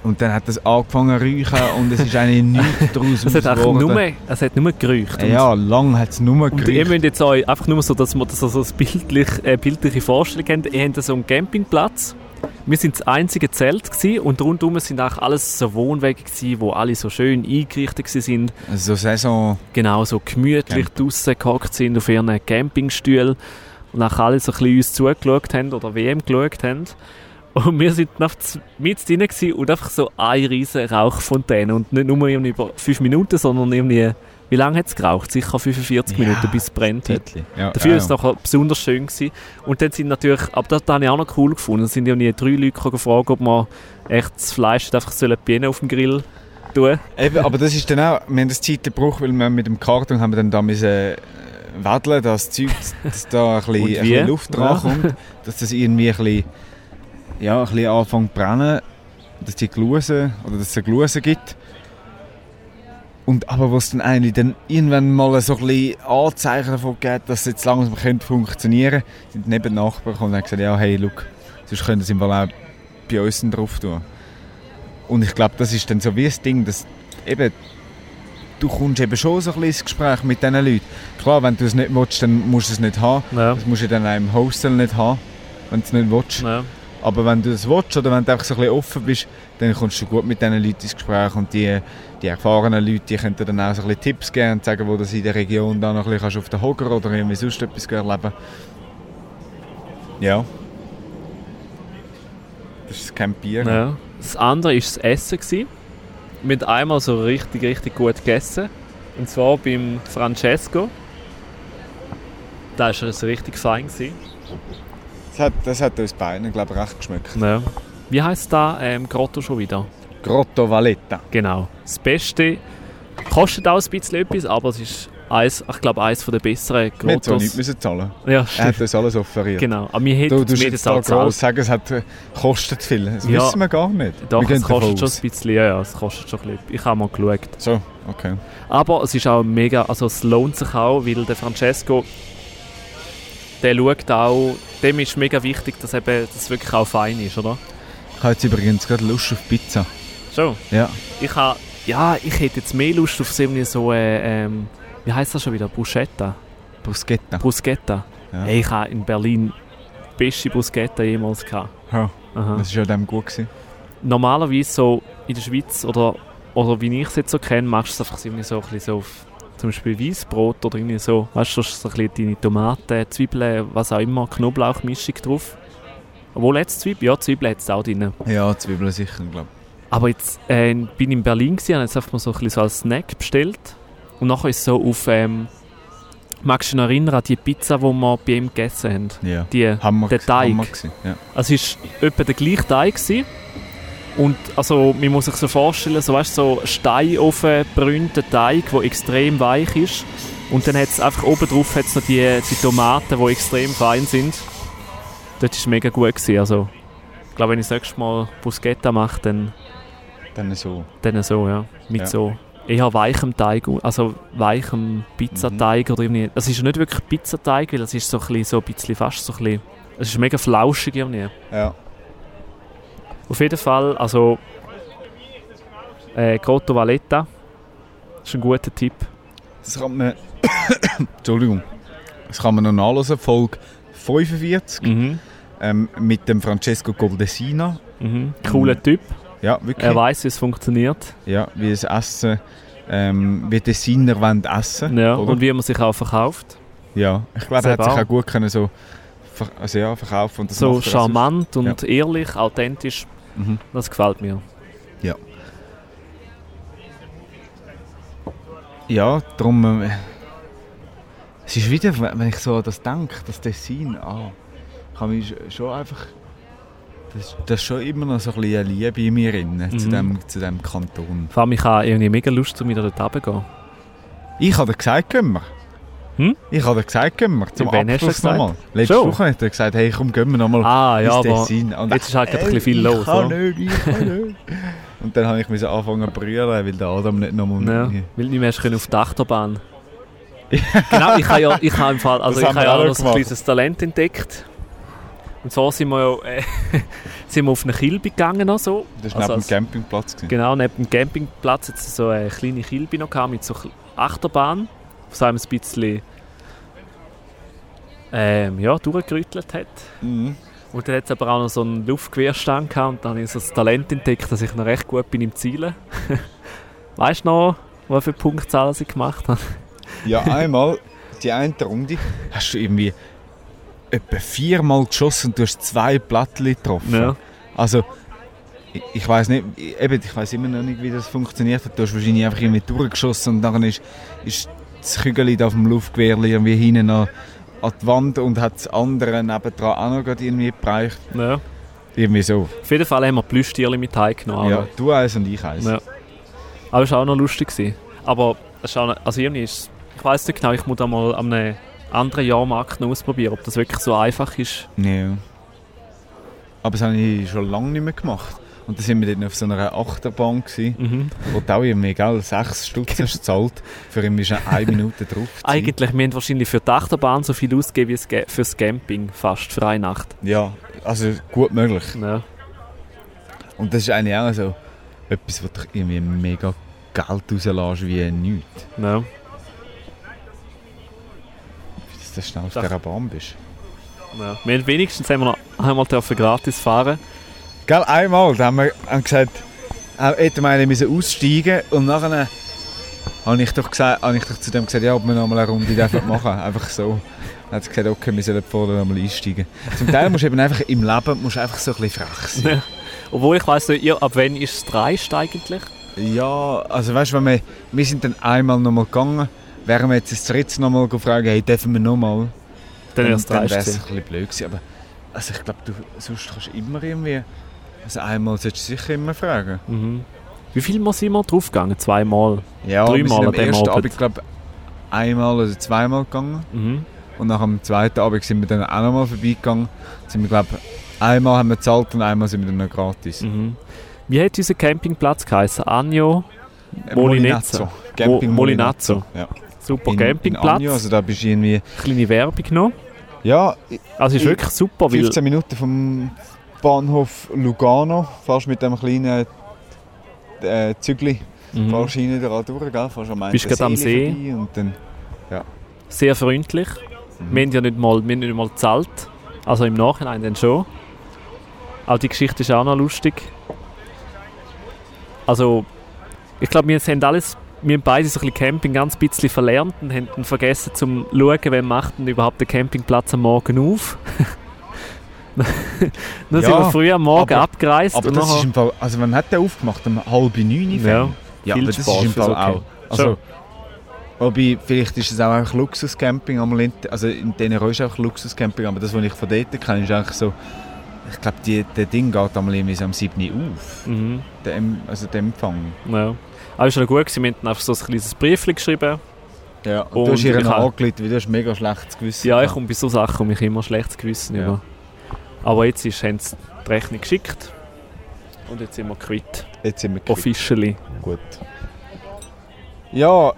Und dann hat das angefangen zu räuchen und es ist eigentlich nichts daraus Es hat, nur, es hat nur geräucht. Ja, lang hat es nur Und ihr geräucht. müsst jetzt euch einfach nur so, dass wir das so eine bildlich, äh, bildliche Vorstellung haben. Ihr habt so einen Campingplatz. Wir sind das einzige Zelt gewesen, und rundum sind auch alles so Wohnwege gewesen, wo alle so schön eingerichtet sind. Also so Saison... Genau, so gemütlich Camp. draussen gehockt sind auf ihren Campingstühlen und auch alle so ein bisschen uns zugeschaut haben oder WM geschaut haben. Und wir sind mit drin gewesen und einfach so eine riesige Rauchfontäne und nicht nur irgendwie über fünf Minuten, sondern irgendwie, wie lange hat es geraucht? Sicher 45 Ja, Minuten, bis es brennt hat. Ja, Dafür ja, ist es nachher besonders schön gewesen. Und dann sind natürlich, aber das, das habe ich auch noch cool gefunden, es sind irgendwie drei Leute gefragt, ob man echt das Fleisch einfach ihnen auf dem Grill tun Eben, aber das ist dann auch, wir haben das Zeit gebraucht, weil wir mit dem Karton haben wir dann da müssen äh, wedeln, dass das Zeug, dass da ein bisschen, ein bisschen Luft Ja. rankommt, dass das irgendwie ein bisschen, ja, ein bisschen anfängt zu brennen, dass die Glusen, oder dass es eine Gluse gibt. Und aber was dann eigentlich dann irgendwann mal so ein bisschen Anzeichen davon gibt, dass es jetzt langsam könnte funktionieren könnte, sind neben Nachbarn gekommen und haben gesagt, ja, hey, look, sonst können sie im Fall auch bei uns drauf tun. Und ich glaube, das ist dann so wie das Ding, dass eben, du kommst eben schon so ein bisschen ins Gespräch mit diesen Leuten. Klar, wenn du es nicht willst, dann musst du es nicht haben. Ja. Das musst du dann auch im Hostel nicht haben, wenn du es nicht willst. Ja. Aber wenn du es willst oder wenn du einfach so ein bisschen offen bist, dann kommst du gut mit diesen Leuten ins Gespräch und die, die erfahrenen Leute, die können dir dann auch so ein bisschen Tipps geben und sagen, wo du in der Region da noch ein bisschen kannst auf den Hocker oder irgendwie sonst etwas erleben Ja. Das ist das Campieren. Ja. Das andere war das Essen. Gewesen. Haben einmal so richtig, richtig gut gegessen. Und zwar beim Francesco. Da war es richtig fein. Gewesen. Das, hat, das hat uns beiden, glaube ich, recht geschmeckt. Ja. Wie heisst da ähm, Grotto schon wieder? Grotto Valletta. Genau. Das Beste kostet auch ein bisschen etwas, aber es ist eins, ich glaube, eines der besseren Wir hätten Grottos. nichts müssen zahlen Ja, Er hat uns alles offeriert. Genau. Aber wir hätten Du, du jetzt das da auch groß gezahlt. sagen, es hat, äh, kostet viel. Das Ja. wissen wir gar nicht. Doch, wir es kostet schon aus. ein bisschen. Ja, ja, es kostet schon ein bisschen. Ich habe mal geschaut. So, okay. Aber es ist auch mega, also es lohnt sich auch, weil der Francesco, der schaut auch, dem ist mega wichtig, dass eben das wirklich auch fein ist, oder? Ich habe jetzt übrigens gerade Lust auf Pizza. Schon. Ja. Ich habe, ja, ich hätte jetzt mehr Lust auf so irgendwie so, äh, ähm, wie heißt das schon wieder? Bruschetta? Bruschetta. Bruschetta. Ja. Hey, ich habe in Berlin die beste Bruschetta jemals gehabt. Ja, Aha. das war ja dem gut. Gewesen. Normalerweise so in der Schweiz oder, oder wie ich es jetzt so kenne, machst du es einfach irgendwie so, ein bisschen so auf zum Beispiel Weißbrot oder irgendwie so, weißt du, so ein bisschen deine Tomaten, Zwiebeln, was auch immer, Knoblauchmischung drauf. Obwohl jetzt Zwiebeln, ja, Zwiebeln hat es auch drin. Ja, Zwiebeln sicher, glaube Aber jetzt äh, bin ich in Berlin gewesen, habe jetzt einfach mal so ein bisschen so als Snack bestellt. Und nachher ist es so auf, ähm, magst du dich noch erinnern an die Pizza, die wir bei ihm gegessen haben? ich. Ja. Die, Hammer, der Teig. Hammer gewesen. Ja. Also es war etwa der gleiche Teig. Gewesen. Und also, man muss sich so vorstellen, so, weißt, so Steinofen brünnter Teig, der extrem weich ist. Und dann hat es einfach oben drauf hat's noch die, die Tomaten, die extrem fein sind. Das war mega gut. Gewesen. Also, ich glaube, wenn ich das nächste Mal Bruschetta mache, dann, Dann so. dann so, ja. Mit Ja. so eher weichem Teig, also weichem Pizzateig oder irgendwie. Es ist ja nicht wirklich Pizzateig, weil es ist so ein bisschen, so ein bisschen fast so ein bisschen, es ist mega flauschig irgendwie. Ja. Auf jeden Fall, also äh, Grotto Valletta ist ein guter Tipp. Das kann man... Entschuldigung. Das kann man noch nachlesen, Folge 45 Mhm. ähm, mit dem Francesco Goldesina. Mhm. Cooler Typ. Ja, wirklich. Er weiß, wie es funktioniert. Ja, wie das Essen, ähm, wie Designer wollen essen. Ja. oder? Und wie man sich auch verkauft. ja, ich glaube, er hat sich auch gut können so also, ja, verkaufen. Und das So charmant und ehrlich, authentisch. Mhm. Das gefällt mir. Ja, darum. Äh, es ist wieder, wenn ich so an das denke, das Dessin, ah, kann mich schon einfach. Das, das ist schon immer noch so ein bisschen eine Liebe in mir drin, zu, Mhm. dem, zu dem Kanton. Vor allem, ich habe irgendwie mega Lust, um wieder dort runterzugehen. Ich habe dir gesagt, gehen wir. Hm? Ich habe gesagt, gehen wir. Zum Wann Abschluss nochmal. Letzte Schon? Woche hat er gesagt, hey, komm, gehen wir nochmal Ah, ja, Tessin. Und jetzt ist halt gerade ein bisschen viel los, Kann oder? nicht, ich kann nicht. Und dann habe ich müssen anfangen zu brüllen, weil der Adam nicht nochmal Ja, mit mir... weil du nicht mehr können auf die Achterbahn Genau, ich habe ja, ich habe im Fall, also Das ich habe ja auch noch so ein kleines Talent entdeckt. Und so sind wir ja, äh, sind wir auf eine Kilbe gegangen noch so. Das war Also neben dem Campingplatz. gewesen. Genau, neben dem Campingplatz jetzt so eine kleine Kilbe noch gehabt, mit so Achterbahn, einem ein bisschen ähm, ja, durchgerüttelt hat. Mhm. Und dann hat es aber auch noch so einen Luftgewehrstand gehabt und dann habe ich so das Talent entdeckt, dass ich noch recht gut bin im Zielen. weißt du noch, was für Punktzahlen ich gemacht habe? Ja, einmal, die eine Runde, hast du irgendwie etwa viermal geschossen und du hast zwei Plattli getroffen. Ja. Also, ich, ich weiß nicht, ich- eben, ich weiß immer noch nicht, wie das funktioniert hat. Du hast wahrscheinlich einfach irgendwie durchgeschossen und dann ist, ist das Kügel auf dem Luftgewehr irgendwie hinten an, an die Wand und hat das andere nebendran auch noch irgendwie bereicht. Ja. Irgendwie so. Auf jeden Fall haben wir Plüschtierchen mit heimgenommen. Ja, du eins und ich eins. Ja. Aber es war auch noch lustig. Gewesen. Aber es ist auch noch, also irgendwie ist ich weiß nicht genau, ich muss da mal an einem anderen Jahrmarkt noch ausprobieren, ob das wirklich so einfach ist. Ja. Aber das habe ich schon lange nicht mehr gemacht. Und dann sind wir dann auf so einer Achterbahn gewesen, Mhm. wo du auch irgendwie, gell, 6 Stutz hast gezahlt, für irgendwie schon eine Minute drauf zu. Eigentlich, wir haben wahrscheinlich für die Achterbahn so viel ausgegeben wie fürs Camping, fast für eine Nacht. Ja, also gut möglich. Ja. Und das ist eigentlich auch so etwas, wo du irgendwie mega Geld rauslässt wie nichts. Ja. Dass du schnell auf dieser Bahn bist. Ja. Wir haben wenigstens haben wir noch einmal dürfen gratis fahren. Gell, einmal, da haben wir haben gesagt, äh, hätten wir eigentlich müssen aussteigen und nachher habe ich doch, gesagt, habe ich doch zu dem gesagt, ja, ob wir noch mal eine Runde dürfen machen Einfach so. Dann hat sie gesagt, okay, wir sollen vorne noch mal einsteigen. Zum Teil musst du eben einfach im Leben musst einfach so ein bisschen frech sein. Ja. Obwohl ich weiss nicht, ab wann ist es dreist eigentlich? Ja, also weißt du, wenn wir, wir sind dann einmal noch mal gegangen, wären wir jetzt das dritte noch mal gefragt, hey, dürfen wir noch mal? Dann wäre es dann dreist wäre es ein bisschen blöd gewesen. Aber also ich glaube, du sonst kannst du immer irgendwie, also einmal solltest du sicher immer fragen. Mhm. Wie viel Mal sind wir draufgegangen? Zweimal? Ja, Dreimal wir sind am ersten Abend. Abend, glaube einmal oder zweimal gegangen. Mhm. Und nach dem zweiten Abend sind wir dann auch noch mal vorbeigegangen. Sind wir, glaube einmal haben wir gezahlt und einmal sind wir dann noch gratis. Mhm. Wie hat unser Campingplatz geheißen? Anjo? Äh, Molinezzo. Camping Mo- Molinazzo. Ja. Super In, Campingplatz. In Agno, also da bist du irgendwie... Kleine Werbung noch. Ja, Also ist Ich- wirklich super, weil 15 Minuten vom Bahnhof Lugano. Fährst mit dem kleinen äh, Zügli. mhm. Fährst hinten da durch, gell? Fährst am Bist gerade am See. Und dann, sehr freundlich. Mhm. Wir haben ja nicht mal, wir haben nicht mal gezahlt. Also im Nachhinein dann schon. Auch die Geschichte ist auch noch lustig. Also, ich glaube, wir haben alles, wir haben beide so ein bisschen Camping ganz bisschen verlernt und haben vergessen zu schauen, wer macht denn überhaupt den Campingplatz am Morgen auf. dann sind Ja, wir früh am Morgen aber- abgereist aber das ist im Fall... Also wann hat der aufgemacht? Um halb neun? ja, Ja, aber das ist im Fall Okay. auch... Also, wobei, vielleicht ist es auch einfach Luxuscamping. in- Also in denen ist auch Luxuscamping, aber das, was ich von dort kenne, ist eigentlich so... Ich glaube, der Ding geht einmal irgendwie so am 7. Uhr auf. Mhm. Der, also der Empfang. Ja. Aber es war noch gut, wir haben dann einfach so ein kleines Briefchen geschrieben. Ja, und, Und du hast ihr angerufen, weil du hast mega schlechtes Gewissen. Ja, ich komme bei so Sachen um mich immer schlechtes Gewissen Ja. über. Aber jetzt ist, haben sie die Rechnung geschickt. Und jetzt sind wir quitt. Jetzt sind wir quitt. Officially. Gut. Ja,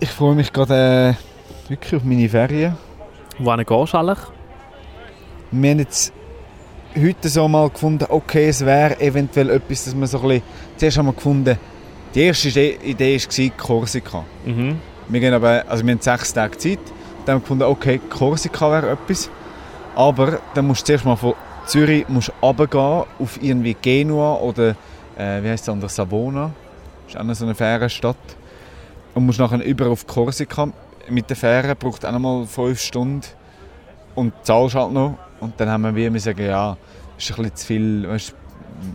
ich freue mich gerade äh, wirklich auf meine Ferien. Wohin gehst du eigentlich? Wir haben jetzt heute so mal gefunden, okay, es wäre eventuell etwas, dass wir so ein bisschen... Zuerst haben wir gefunden, die erste Idee, Idee war Korsika. Mhm. Wir, gehen aber, also wir haben sechs Tage Zeit Dann haben wir gefunden, okay, Korsika wäre etwas. Aber dann musst du zuerst mal von Zürich musst runtergehen auf irgendwie Genua oder äh, wie heißt es andere, Savona. Das ist auch so eine Fährenstadt. Und musst nachher über auf Korsika mit der Fähre, braucht auch noch mal fünf Stunden. Und zahlst halt noch. Und dann haben wir wie sagen, ja, ist ein bisschen zu viel, weißt,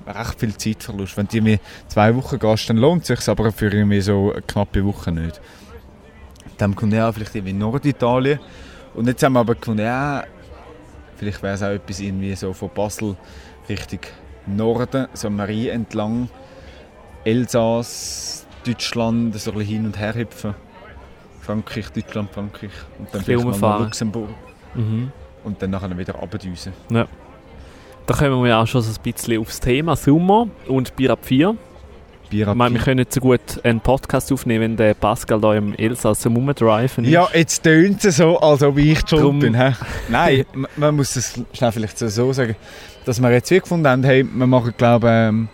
recht viel Zeitverlust. Wenn du irgendwie zwei Wochen gehst, dann lohnt es sich aber für irgendwie so eine knappe Woche nicht. Dann kommt ja vielleicht irgendwie Norditalien. Und jetzt haben wir aber gefunden, ja, vielleicht wäre es auch etwas irgendwie so von Basel Richtung Norden, so Marie entlang, Elsass, Deutschland, so ein bisschen hin und her hüpfen. Frankreich, Deutschland, Frankreich und dann vielleicht mal. Luxemburg Mhm. und dann nachher wieder abdüsen. Da kommen wir ja auch schon so ein bisschen aufs Thema Sommer und Bier ab 4. Bier Ich meine, wir können nicht so gut einen Podcast aufnehmen, wenn der Pascal da im Elsass Rumdriven ist. Ja, jetzt tönt es so, als ob ich schuld Drum- bin. hä? Nein, man muss es schnell vielleicht so- sagen, dass wir jetzt wie gefunden haben, hey, wir machen, glaube ähm,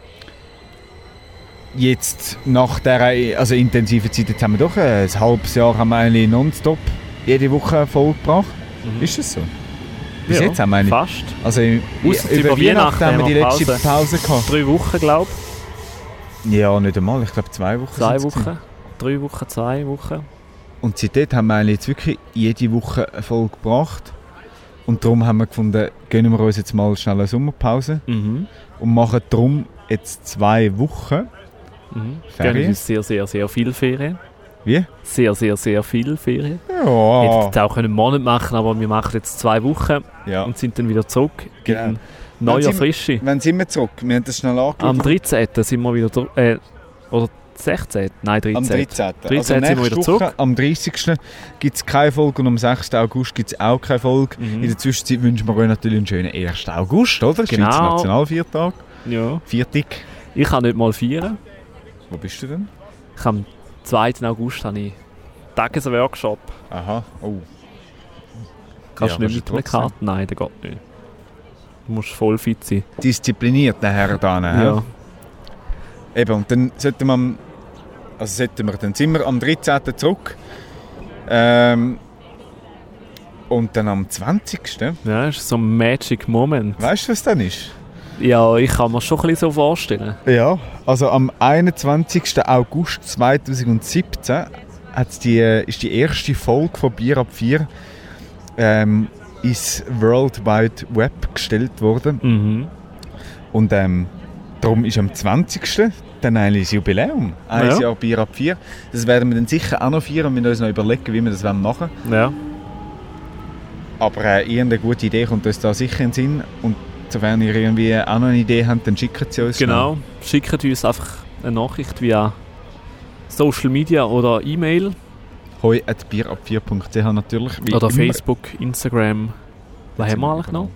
jetzt nach dieser also intensiven Zeit, jetzt haben wir doch äh, ein halbes Jahr haben wir eigentlich nonstop jede Woche eine Folge gebracht. Mhm. Ist das so? Bis Ja, jetzt haben wir eigentlich, Fast. also über über Weihnachten Weihnachten haben wir die letzte Pause gehabt. Drei Wochen, glaube ich. Ja, nicht einmal, ich glaube zwei Wochen. Zwei sind's gewesen. Wochen. Drei Wochen, zwei Wochen. Und seitdem haben wir eigentlich jetzt wirklich jede Woche eine Folge gebracht. Und darum haben wir gefunden, gönnen wir uns jetzt mal schnell eine Sommerpause Mhm. und machen darum jetzt zwei Wochen. Mhm. Ferien? Gönnen uns sehr, sehr, sehr viel Ferien. Wie? Sehr, sehr, sehr viel Ferien. Ja. Hätten jetzt auch einen Monat machen aber wir machen jetzt zwei Wochen ja. und sind dann wieder zurück Genau. neuer Frische. Wann sind wir zurück? Wir haben das schnell angeschaut. Am 13. sind wir wieder zurück. Äh, oder 16. Nein, 13. Am 13. 13. Also sind wir wieder Woche, zurück. Am 30. gibt es keine Folge und am 6. August gibt es auch keine Folge. Mhm. In der Zwischenzeit wünschen wir euch natürlich einen schönen 1. August, oder? Genau. Schweizer Nationalviertag. Ja. Viertig. Ich kann nicht mal feiern. Wo bist du denn? Ich am 2. August habe ich Tagesworkshop. Aha. Oh. Kannst Ja, du nicht mit einer. Karte? Nein, das geht nicht. Du musst voll fit sein. Diszipliniert nachher da. ne? Ja. Eben, und dann sollten wir, am- also sollten wir, dann sind wir am 13. zurück. Ähm, und dann am 20. ja, das ist so ein Magic Moment. Weißt du, was dann ist? Ja, ich kann mir schon ein bisschen so vorstellen. Ja, also am 21. August 2017 hat's die, ist die erste Folge von Bier ab 4 ähm, ins World Wide Web gestellt worden. Mhm. Und ähm, darum ist am 20. dann das Jubiläum. Ein Ja. Jahr Bier ab 4. Das werden wir dann sicher auch noch feiern und wir müssen uns noch überlegen, wie wir das machen wollen. Ja. Aber äh, irgendeine gute Idee kommt uns da sicher in den Sinn. Und sofern ihr irgendwie auch noch eine Idee habt, dann schickt sie uns Genau. Schickt uns einfach eine Nachricht via Social Media oder E-Mail. Hoi at bierab4.ch natürlich. oder. Facebook, Instagram. Was haben wir eigentlich noch?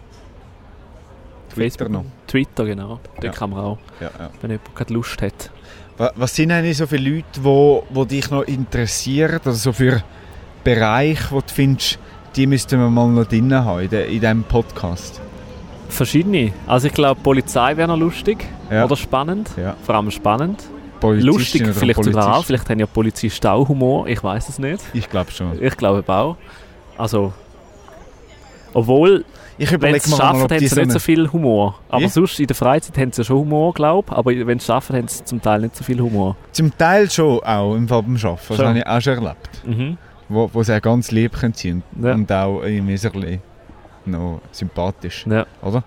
Twitter noch. Twitter, genau. Da Ja. kann man auch, Ja, ja. wenn jemand gerade Lust hat. Wa- Was sind eigentlich so viele Leute, wo, wo dich noch interessieren? Also so für Bereiche, wo du findest, die müssten wir mal noch drin haben in diesem Podcast? Verschiedene. Also ich glaube, Polizei wäre noch lustig Ja. oder spannend. Ja. Vor allem spannend. Lustig vielleicht sogar auch. Vielleicht haben ja Polizisten auch Humor. Ich weiß es nicht. Ich glaube schon. Ich glaube auch. Also, obwohl, wenn sie es schaffen, haben sie so nicht so viel Humor. Aber Wie? sonst in der Freizeit haben sie ja schon Humor, glaube ich. Aber wenn sie es schaffen, haben sie zum Teil nicht so viel Humor. Zum Teil schon auch im Fall beim Arbeiten. Das habe ich auch schon erlebt. Mhm. Wo, wo sie auch ganz lieb können sein Ja. und auch irgendwie so ein bisschen noch sympathisch. Ja. Oder?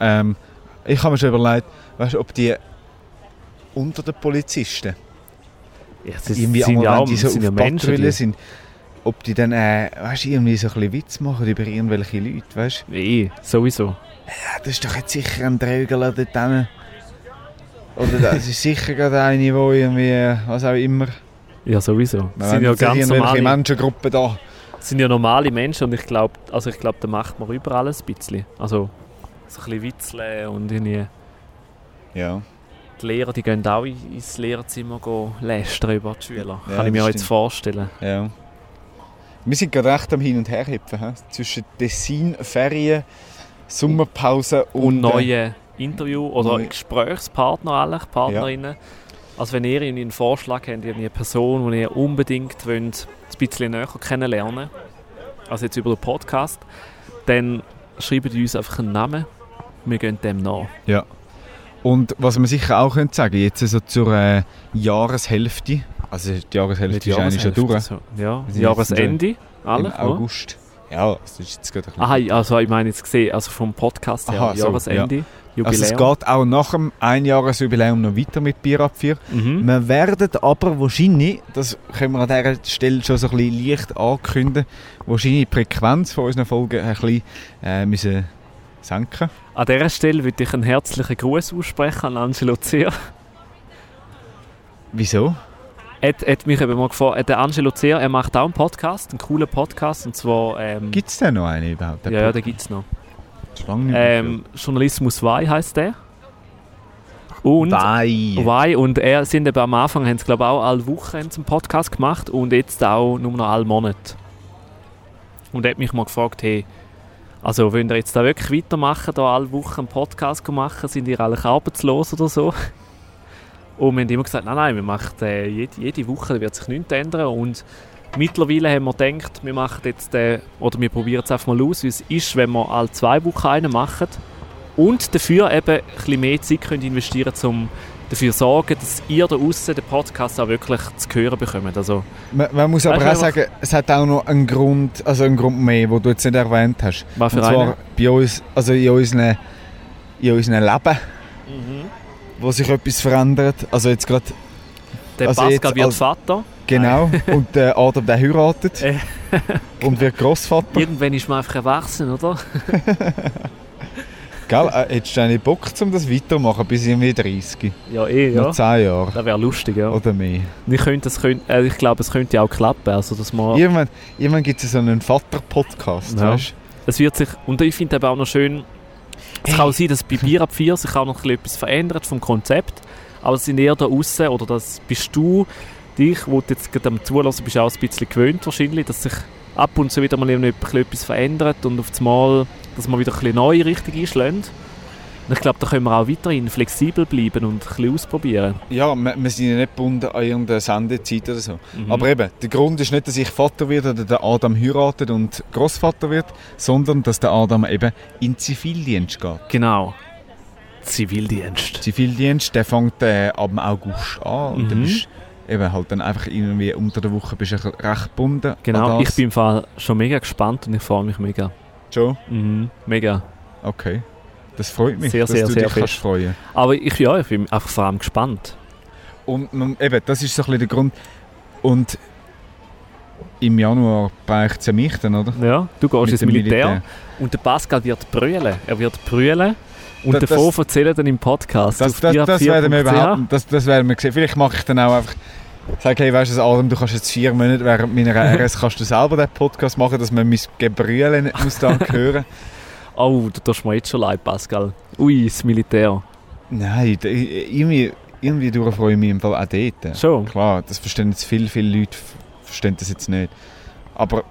Ähm, ich habe mir schon überlegt, weißt, ob die unter den Polizisten Ja, sie irgendwie sind ja, die so sind ja auf Menschen. Die, sind, ob die dann äh, weißt, irgendwie so ein bisschen Witz machen über irgendwelche Leute, weißt du? eh, sowieso. Ja, das ist doch jetzt sicher ein Träger dort hinten. Oder das ist sicher gerade eine, die irgendwie, was auch immer, Ja, sowieso. wir Das sind ja ganz normale, Menschengruppen da. Das sind ja normale Menschen und ich glaube, also ich glaube, da macht man überall ein bisschen. Also so ein bisschen Witzeln und irgendwie Ja. die Lehrer, die gehen auch in- ins Lehrerzimmer go lästern über die Schüler. Ja, Kann ich mir jetzt vorstellen. Ja. Wir sind gerade recht am Hin und Her hüpfen. hä? Zwischen Tessin, Ferien, Sommerpause und, Und äh, neue Interview- oder neue- Gesprächspartner, alle Partnerinnen. Also wenn ihr einen Vorschlag habt, eine Person, die ihr unbedingt wollt, bisschen näher kennenlernen also jetzt über den Podcast, dann schreibt uns einfach einen Namen. Wir gehen dem nach. Ja. Und was man sicher auch könnte sagen, jetzt so zur äh, Jahreshälfte, also die Jahreshälfte Nicht ist eigentlich schon durch, So. Ja, Wir Jahresende. Alle, im oder? August. Ja, das ist jetzt gerade ein bisschen... Aha, ja, also ich meine jetzt gesehen, also vom Podcast her, Aha, so, Jahresende, Also es Jubiläum. geht auch nach dem Einjahresjubiläum noch weiter mit Bier ab 4. Mhm. Wir werden aber wahrscheinlich, das können wir an dieser Stelle schon so ein bisschen leicht ankündigen, wahrscheinlich die Frequenz von unseren Folgen ein bisschen äh, müssen senken. An dieser Stelle würde ich einen herzlichen Gruß aussprechen an Angelo Zehr. Wieso? Er hat, hat mich eben mal gefragt, äh, der Angelo Zehr, er macht auch einen Podcast, einen coolen Podcast, und zwar, ähm, Gibt es denn noch einen überhaupt? ja, ja, den gibt es noch. Ähm, Journalismus Y heisst der. Und gehört. Wei. Y und er sind eben am Anfang, haben sie glaube auch alle Wochen einen Podcast gemacht und jetzt auch nur noch alle Monate. Und er hat mich mal gefragt, hey, also wollt ihr jetzt da wirklich weitermachen, da alle Wochen einen Podcast machen, sind ihr eigentlich arbeitslos oder so? Und wir haben immer gesagt, nein, nein, wir machen äh, jede, jede Woche, da wird sich nichts ändern und mittlerweile haben wir gedacht, wir machen jetzt, äh, oder wir probieren es einfach mal aus, wie es ist, wenn wir alle zwei Wochen einen machen und dafür eben ein bisschen mehr Zeit könnt investieren um dafür zu sorgen, dass ihr da außen den Podcast auch wirklich zu hören bekommt. Also, Man, man muss aber auch sagen, es hat auch noch einen Grund, also einen Grund mehr, den du jetzt nicht erwähnt hast. was Und für zwar einen? bei uns, also in unseren, in unseren Leben, Mhm. wo sich etwas verändert. Also jetzt gerade Der also Pascal wird als- Vater. Genau. und der Adam der heiratet Äh. und wird Großvater. Irgendwann ist man einfach erwachsen, oder? Gell? Äh, Hättest du nicht Bock, um das weitermachen bis irgendwie 30? Ja, eh, Noch ja. 10 Jahre Das wäre lustig, ja. oder mehr. Ich, könnte, es könnte, äh, ich glaube, es könnte auch klappen. Also, dass man, Irgendwann, irgendwann gibt es so einen Vater-Podcast, Ja. weißt es wird sich, und ich finde eben auch noch schön, es kann auch sein, dass bei Bier ab 4 sich auch noch ein bisschen etwas verändert vom Konzept, aber es sind eher da außen oder das bist du, dich, wo du jetzt gerade am Zulassen bist, auch ein bisschen gewöhnt wahrscheinlich, dass sich ab und zu wieder mal eben ein bisschen etwas verändert und auf das Mal, dass man wieder ein bisschen neue Richtung einschlägt. Und ich glaube, da können wir auch weiterhin flexibel bleiben und ein bisschen ausprobieren. Ja, wir, wir sind ja nicht gebunden an irgendeine Sendezeit oder so. Mhm. Aber eben, der Grund ist nicht, dass ich Vater werde oder der Adam heiratet und Großvater wird, sondern dass der Adam eben in Zivildienst geht. Genau. Zivildienst. Zivildienst, der fängt äh, ab August an und dann Mhm. bist eben halt dann einfach irgendwie unter der Woche bist du recht gebunden. Genau, ich bin im Fall schon mega gespannt und ich freue mich mega. Schon? Mhm, mega. Okay. Das freut mich, Sehr, dass sehr, du sehr dich kannst fest. freuen. Aber ich, ja, ich bin einfach vor allem gespannt. Und man, eben, das ist so ein bisschen der Grund. Und im Januar beicht es ja mich dann, oder? Ja, du gehst Mit ins dem Militär, und der Pascal wird brüllen. Er wird brüllen und Das- davon erzählen dann im Podcast. Das, das, das werden wir 4.ch. überhaupt das, das werden wir sehen. Vielleicht mache ich dann auch einfach sage, hey, weißt du, Adam, du kannst jetzt vier Monate während meiner RS kannst du selber den Podcast machen, dass man mein Gebrülle nicht muss dann hören. Oh, du tust mir jetzt schon leid, Pascal. Ui, das Militär. Nein, irgendwie, irgendwie durch freue ich mich im Fall auch dort. Schon? Klar, das verstehen jetzt viele, viele Leute verstehen das jetzt nicht. Aber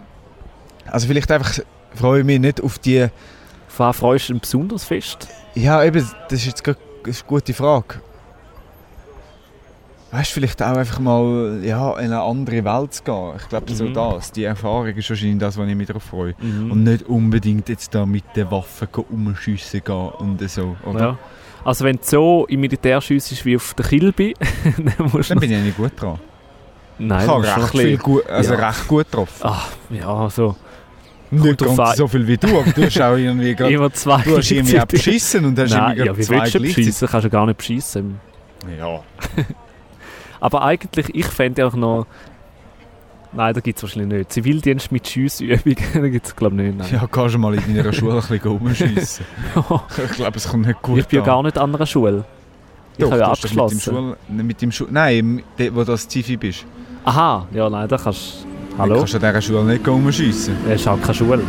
also vielleicht einfach freue ich mich nicht auf die Auf was freust du denn besonders fest? Ja, eben, das ist jetzt eine gute Frage. Weißt du, vielleicht auch einfach mal ja, in eine andere Welt zu gehen. Ich glaube, so Mhm. das. Die Erfahrung ist wahrscheinlich das, was ich mich darauf freue. Mhm. Und nicht unbedingt jetzt da mit den Waffen umschiessen gehen und so. Oder? ja. Also wenn du so im Militär schiessest wie auf der Kilby, dann musst du Dann bin ich nicht gut dran. Nein, ich habe recht, viel gut, also Ja. recht gut getroffen. Ah, ja, so. Nicht ganz an. so viel wie du, aber du hast auch irgendwie gerade... Immer zwei Du hast irgendwie auch beschissen und hast Nein, irgendwie ja, wie zwei willst du beschissen? Kannst du gar nicht beschissen. Ja. Aber eigentlich, ich fände auch noch... Nein, da gibt es wahrscheinlich nicht. Zivildienst mit Schiessübungen, da gibt es glaube ich nicht. Nein. ja, kannst du mal in deiner Schule ein bisschen rumschiessen. ich glaube, es kommt nicht gut ich bin ja gar nicht an einer Schule. Ich Doch, habe ja doch mit dem abgeschlossen. Schul, mit dem Schul, nein, wo du als Zivi bist. Aha, ja nein, da kannst Du Hallo? kannst an dieser Schule nicht rumschiessen. Es ist auch keine Schule.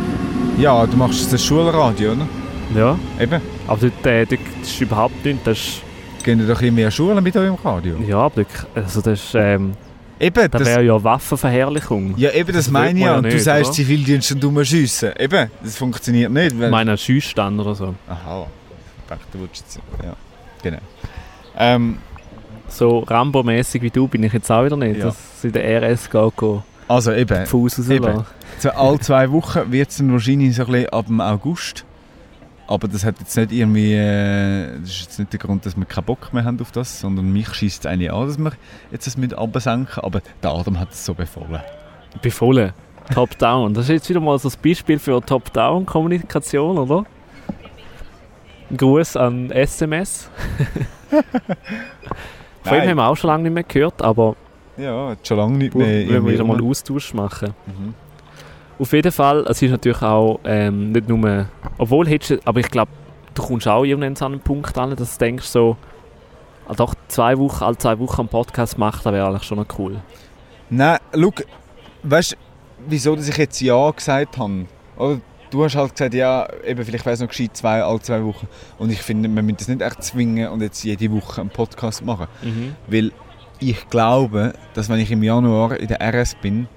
Ja, du machst das Schulradio, oder? Ja, Eben. aber dort, äh, dort ist überhaupt nichts. Das ist, Gehen doch immer mehr Schulen mit eurem Radio? ja, aber also das, ist, ähm, Eben, das das, wäre ja Waffenverherrlichung. ja, eben, das das meine ich ja. Und du nicht, sagst oder? Zivildienst und du schiessen. Eben, das funktioniert nicht. Ich meine, ein Schiessstand oder so. Aha, ich dachte, du willst jetzt... Ja, genau. Ähm, So Rambo-mäßig wie du bin ich jetzt auch wieder nicht. Ja. Dass ich in der RS gehe. Also eben, Fuß Eben. so alle zwei Wochen wird es dann wahrscheinlich so ein bisschen ab dem August. Aber das hat jetzt nicht irgendwie, äh, das ist jetzt nicht der Grund, dass wir keinen Bock mehr haben auf das, sondern mich schießt es eigentlich an, dass wir jetzt das mit absenken. Aber der Adam hat es so befohlen. Befohlen. Top-Down. Das ist jetzt wieder mal so ein Beispiel für Top-Down-Kommunikation, oder? Ein Gruß an SMS. Von ihm haben wir auch schon lange nicht mehr gehört, aber Ja, schon lange nicht wir mehr. wollen wieder mal irgendwie- Austausch machen. Mhm. Auf jeden Fall, es ist natürlich auch ähm, nicht nur, obwohl hättest du, aber ich glaube, du kommst auch irgendwann an einen Punkt an, dass du denkst so, ah, doch zwei Wochen, alle zwei Wochen einen Podcast machen, das wäre eigentlich schon noch cool. Nein, schau, weißt du, wieso dass ich jetzt Ja gesagt habe? Oder du hast halt gesagt, ja, eben, vielleicht wäre es noch gescheit, zwei, alle zwei Wochen. Und ich finde, man müsste das nicht echt zwingen und jetzt jede Woche einen Podcast machen. Mhm. Weil ich glaube, dass wenn ich im Januar in der RS bin,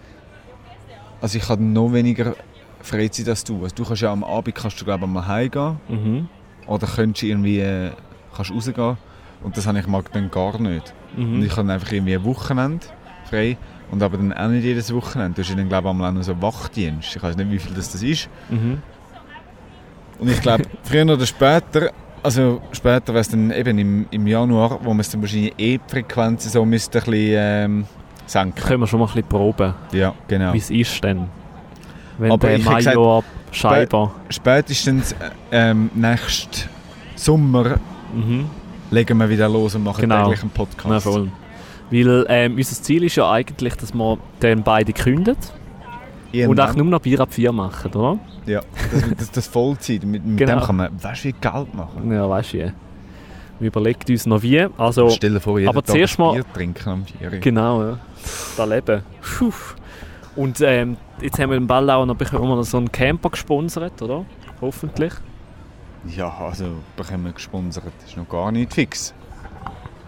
also ich habe noch weniger Freizeit als du. Also du kannst ja am Abend kannst du glaube ich mal heimgehen Mhm. oder könntest irgendwie äh, kannst rausgehen und das habe ich mag dann gar nicht. Und Mhm. ich habe einfach irgendwie ein Wochenende frei und aber dann auch nicht jedes Wochenende. Du hast ja dann glaube ich einmal auch noch so Wachdienst. Ich weiß nicht, wie viel das, das ist. Mhm. Und ich glaube, früher oder später, also später wäre es dann eben im, im Januar, wo man es dann wahrscheinlich eh die Frequenzen so müsste ein bisschen ähm, senken. Können wir schon mal ein bisschen proben, Ja, genau. wie es ist denn. Wenn Aber der Major Scheiber... Spätestens äh, ähm, nächsten Sommer Mhm. legen wir wieder los und machen Genau. täglich einen Podcast. Ja, voll. Weil ähm, unser Ziel ist ja eigentlich, dass wir dann beide kündet und Irgendwann. auch nur noch Bier ab 4 machen, oder? Ja, das, das, das Vollzeit. Mit, mit Genau. dem kann man, weißt du, wie Geld machen. Ja, weißt du. Wir überlegen uns noch wie. Also, Stell dir vor, jeden aber Tag zuerst mal- Bier trinken am Vieri. genau, ja. Da leben. Puh. Und ähm, jetzt haben wir den Ball auch noch, bekommen wir noch so einen Camper gesponsert, oder? Hoffentlich. Ja, also bekommen wir gesponsert. Das ist noch gar nicht fix.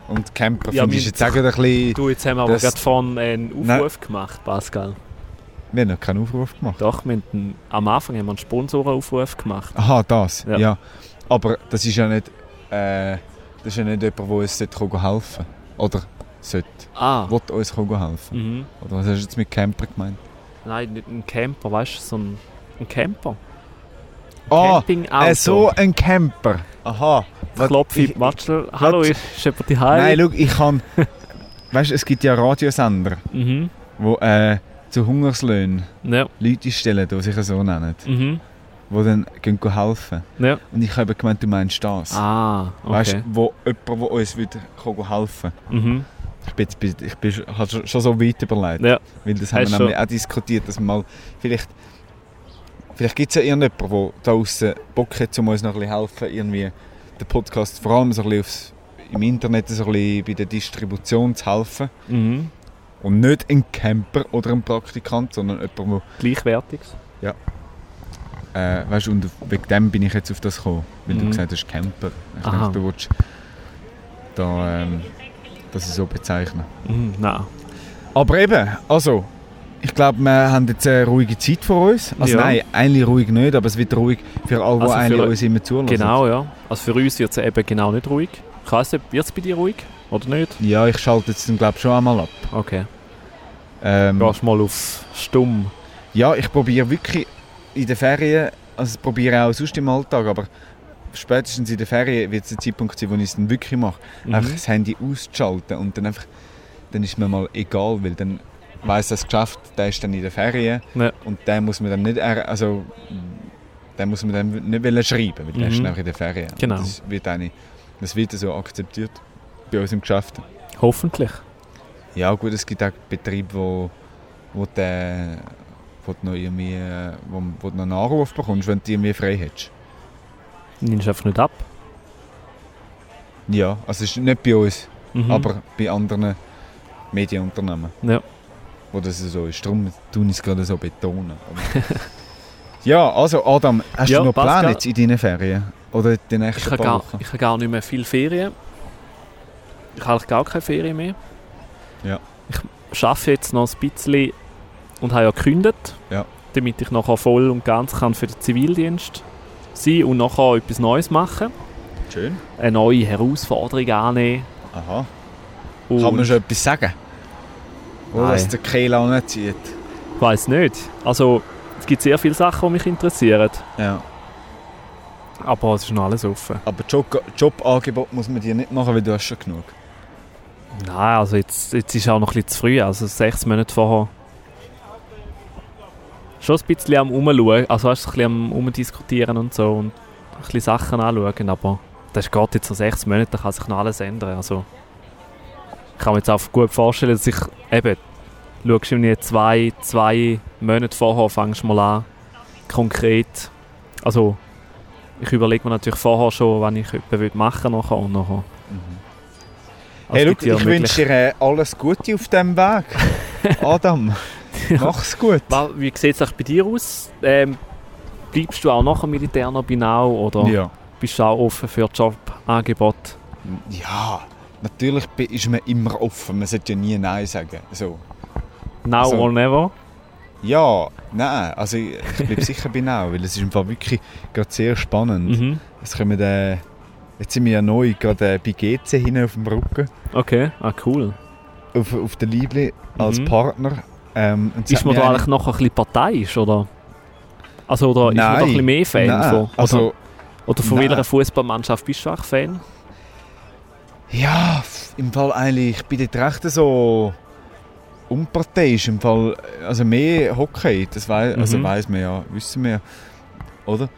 Und Camper Ja, finde ich jetzt auch ein bisschen... Du, jetzt haben wir aber Das- gerade vorhin einen Nein. Aufruf gemacht, Pascal. Wir haben noch keinen Aufruf gemacht. Doch, wir haben am Anfang haben wir einen Sponsorenaufruf gemacht. Aha, das. Ja. Ja. Aber das ist ja nicht... Äh, das ist ja nicht jemand, der uns sollte kommen helfen Oder sollte. Ah, Will uns helfen. mhm. Oder was hast du jetzt mit Camper gemeint? Nein, nicht ein Camper, weißt du, so ein, ein Camper. Ah, Campingauto. äh, so ein Camper. Aha. Was- Klopf ich- in Watschel. Hallo, ist jemand die? Nein, schau, ich kann... weißt du, es gibt ja Radiosender, Mhm. die äh, zu Hungerslöhnen Ja. Leute stellen, die sich so nennen. Mhm. Die dann gehen helfen. Ja. Und ich habe gemeint, du meinst das. Ah, Weißt okay. du, wo jemand, der uns wieder helfen Mhm. Ich bin, jetzt- bin, ich bin, schon- habe schon- so weit überlegt. Ja. Weil das haben Hast wir schon. auch diskutiert, dass wir mal... Vielleicht, vielleicht gibt es ja irgendjemanden, der da draussen Bock hat, um uns noch ein bisschen helfen, irgendwie den Podcast vor allem so ein bisschen aufs, im Internet so ein bisschen bei der Distribution zu helfen. Mhm. Und nicht ein Camper oder ein Praktikant, sondern jemand, Gleichwertiges. der... Äh, weißt, und wegen dem bin ich jetzt auf das gekommen, weil du Mhm. gesagt hast Camper. Ich Aha. dachte, du willst da, ähm, das so bezeichnen. Mhm. Nein. Aber eben, also, ich glaube, wir haben jetzt eine ruhige Zeit vor uns. Also Ja. nein, eigentlich ruhig nicht, aber es wird ruhig für alle, die Also eigentlich eu- uns immer zulassen. Genau, ja. Also für uns wird es eben genau nicht ruhig. Ich weiss nicht, wird es bei dir ruhig? Oder nicht? Ja, ich schalte jetzt glaube schon einmal ab. Okay. Ähm, Gehst mal auf stumm. ja, ich probiere wirklich in den Ferien, also ich probiere auch sonst im Alltag, aber spätestens in den Ferien wird es der Zeitpunkt sein, wo ich es dann wirklich mache. Mhm. Einfach das Handy auszuschalten und dann einfach, dann ist mir mal egal, weil dann weiss das Geschäft, der ist dann in den Ferien Ja. und den muss man dann nicht, also den muss man dann nicht schreiben, weil der ist Mhm. dann einfach in den Ferien. Genau. Das wird, eine, das wird so akzeptiert bei uns im Geschäft. Hoffentlich. Ja gut, es gibt auch Betriebe, wo, wo, der, wo du noch irgendwie, äh, wo, wo du noch einen Anruf bekommst, wenn du irgendwie frei hättest. Nimmst einfach nicht ab. Ja, also ist nicht bei uns, Mhm. aber bei anderen Medienunternehmen. Ja. Wo das so ist. Darum tun ich es gerade so betonen. Ja, also Adam, hast Ja, du noch. Pläne jetzt in deinen Ferien? Oder die Ich nächsten habe paar gar, Wochen? ich habe gar nicht mehr viel Ferien. Ich habe gar keine Ferien mehr. Ja. Ich arbeite jetzt noch ein bisschen und habe ja gekündigt, Ja. damit ich nachher voll und ganz kann für den Zivildienst sein und nachher etwas Neues machen. Schön. Eine neue Herausforderung annehmen. Aha. Und Kann man schon etwas sagen? Wo Nein. das der Kehl anzieht? Ich weiss nicht. Also, es gibt sehr viele Sachen, die mich interessieren. Ja. Aber es ist noch alles offen. Aber Job, Jobangebot muss man dir nicht machen, weil du hast schon genug. Nein, also jetzt, jetzt ist auch noch ein bisschen zu früh. Also sechs Monate vorher. Schon ein bisschen am Umschauen. Also hast du ein bisschen am Umdiskutieren und so. Und ein bisschen Sachen anschauen. Aber das geht jetzt noch sechs Monate, da kann sich noch alles ändern. Also ich kann mir jetzt auch gut vorstellen, dass ich eben schaust du irgendwie zwei, zwei Monate vorher fängst mal an, konkret. Also ich überlege mir natürlich vorher schon, wenn ich etwas machen will, und nachher. Also, hey, ja ich möglich- wünsche dir äh, alles Gute auf diesem Weg. Adam, mach's gut. Wie sieht es bei dir aus? Ähm, bleibst du auch nach dem Militär noch bei Now oder Ja. bist du auch offen für Jobangebote? ja, natürlich ist man immer offen. Man sollte ja nie Nein sagen. So. Now Also- or never? Ja, nein, also ich, ich bleibe sicher bei Now, weil es ist im Fall wirklich gerade sehr spannend. Mhm. Es kommen, äh, jetzt sind wir ja neu gerade äh, bei GC hinten auf dem Rücken, Okay, ah, cool. auf, auf der Liebli als Mhm. Partner. Ähm, Ist man da eigentlich- noch ein bisschen parteiisch, oder? Also, oder ist man da ein Nein, bisschen mehr Fan nein, von? Oder, Also, oder von nein. welcher Fußballmannschaft bist du eigentlich Fan? ja, im Fall eigentlich, ich bin dort recht so unparteiisch. Im Fall, also mehr Hockey, das wei also Mhm. weiss man ja, wissen wir ja, oder?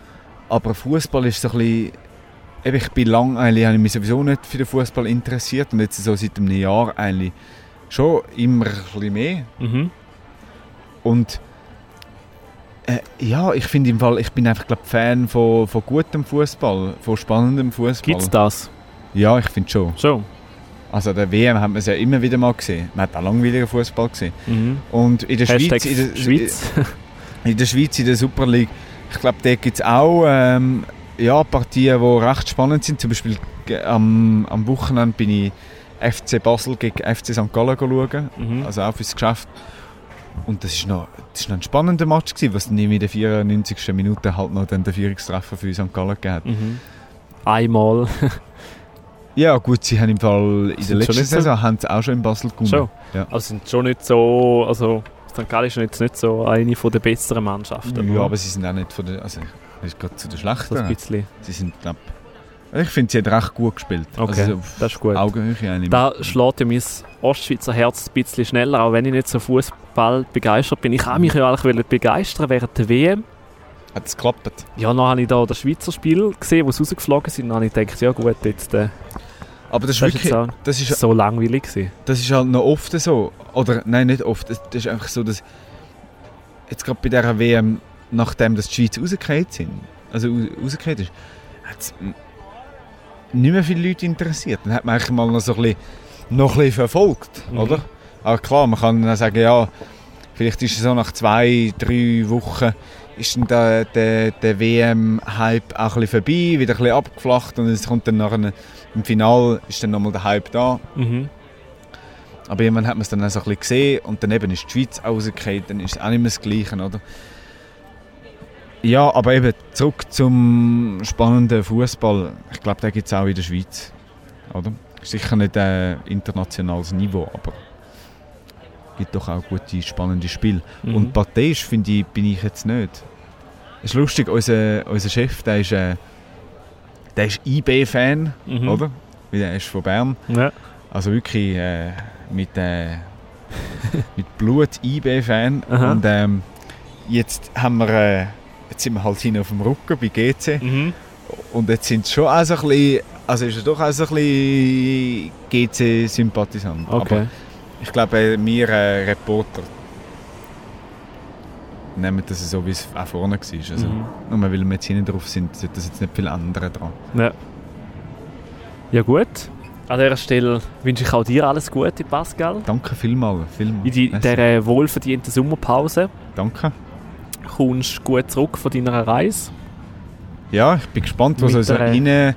Aber Fußball ist so ein bisschen, eben, ich bin lang eigentlich, habe ich mich sowieso nicht für den Fußball interessiert und jetzt so seit einem Jahr eigentlich schon immer ein bisschen mehr. Mhm. Und äh, ja, ich finde im Fall, ich bin einfach glaub, Fan von, von gutem Fußball, von spannendem Fußball. Gibt es das? Ja, ich finde schon. Schon. Also der WM hat man es ja immer wieder mal gesehen. Man hat auch langweiligen Fußball gesehen. Mhm. Und in der Hashtag Schweiz, in der, Schweiz. in der Schweiz, in der Super League, ich glaube, da gibt es auch ähm, ja, Partien, die recht spannend sind. Zum Beispiel am, am Wochenende bin ich FC Basel gegen FC St. Gallen schauen, mhm. also auch fürs Geschäft. Und das ist noch, das noch ein spannender Match gewesen, was dann in der 94. Minute halt noch den Führungstreffer für St. Gallen gegeben hat. Mhm. Einmal. Ja gut, sie haben im Fall in der Sind letzten nicht so- Saison haben sie auch schon in Basel gewonnen. Schon. Ja. Also sind schon nicht so. Also St. Gallen ist jetzt nicht so eine von der besseren Mannschaften. Ja, aber sie sind auch nicht von der, also das ist gerade zu den so ein bisschen. Sie sind knapp. Ich finde, sie hat recht gut gespielt. Okay, Also das ist gut. Augenhöhe eigentlich. Da schlägt ja mein Ostschweizer Herz ein bisschen schneller, auch wenn ich nicht so Fußball begeistert bin. Ich habe mich ja eigentlich begeistern während der WM. Hat es geklappt? Ja, dann habe ich da das Schweizer Spiel gesehen, wo sie rausgeflogen sind. Dann habe ich gedacht, ja gut, jetzt äh, Aber das ist das ist wirklich, das ist, so langweilig gewesen. das ist halt noch oft so. Oder, nein, nicht oft. Das ist einfach so, dass jetzt gerade bei dieser WM, nachdem das die Schweiz rausgefallen sind, also raus- rausgefallen ist, hat es nicht mehr viele Leute interessiert. Dann hat man eigentlich mal noch so ein bisschen, noch ein bisschen verfolgt, Mhm. oder? Aber klar, man kann dann sagen, ja, vielleicht ist es so nach zwei, drei Wochen ist dann der, der, der WM-Hype auch ein bisschen vorbei, wieder ein bisschen abgeflacht und es kommt dann nachher im Finale ist dann nochmal der Hype da. Mhm. Aber irgendwann hat man es dann auch so ein bisschen gesehen und dann eben ist die Schweiz rausgefallen, dann ist es auch nicht mehr das Gleiche, oder? Ja, aber eben zurück zum spannenden Fußball. Ich glaube, den gibt es auch in der Schweiz, oder? Sicher nicht ein internationales Niveau, aber es gibt doch auch gute, spannende Spiele. Mhm. Und parteiisch finde ich, bin ich jetzt nicht. Es ist lustig, unser, unser Chef, der ist, äh, der ist IB-Fan, Mhm. oder? Weil Der ist von Bern. Ja. Also wirklich äh, mit, äh, mit Blut IB-Fan. Und ähm, jetzt haben wir, äh, jetzt sind wir halt hinten auf dem Rücken bei GC. Mhm. Und jetzt sind es schon auch so ein bisschen, also ist er doch auch so ein bisschen GC-Sympathisant. Okay. Aber ich glaube, wir äh, Reporter nehmen das so, wie es auch vorne war. Also, Mhm. Nur weil wir jetzt hinten drauf sind, sollte das jetzt nicht viel ändern dran. Ja. ja gut. An dieser Stelle wünsche ich auch dir alles Gute, Pascal. Danke vielmals. vielmals. In die, dieser wohlverdienten Sommerpause Danke. Kommst gut zurück von deiner Reise. Ja, ich bin gespannt, was uns, rein,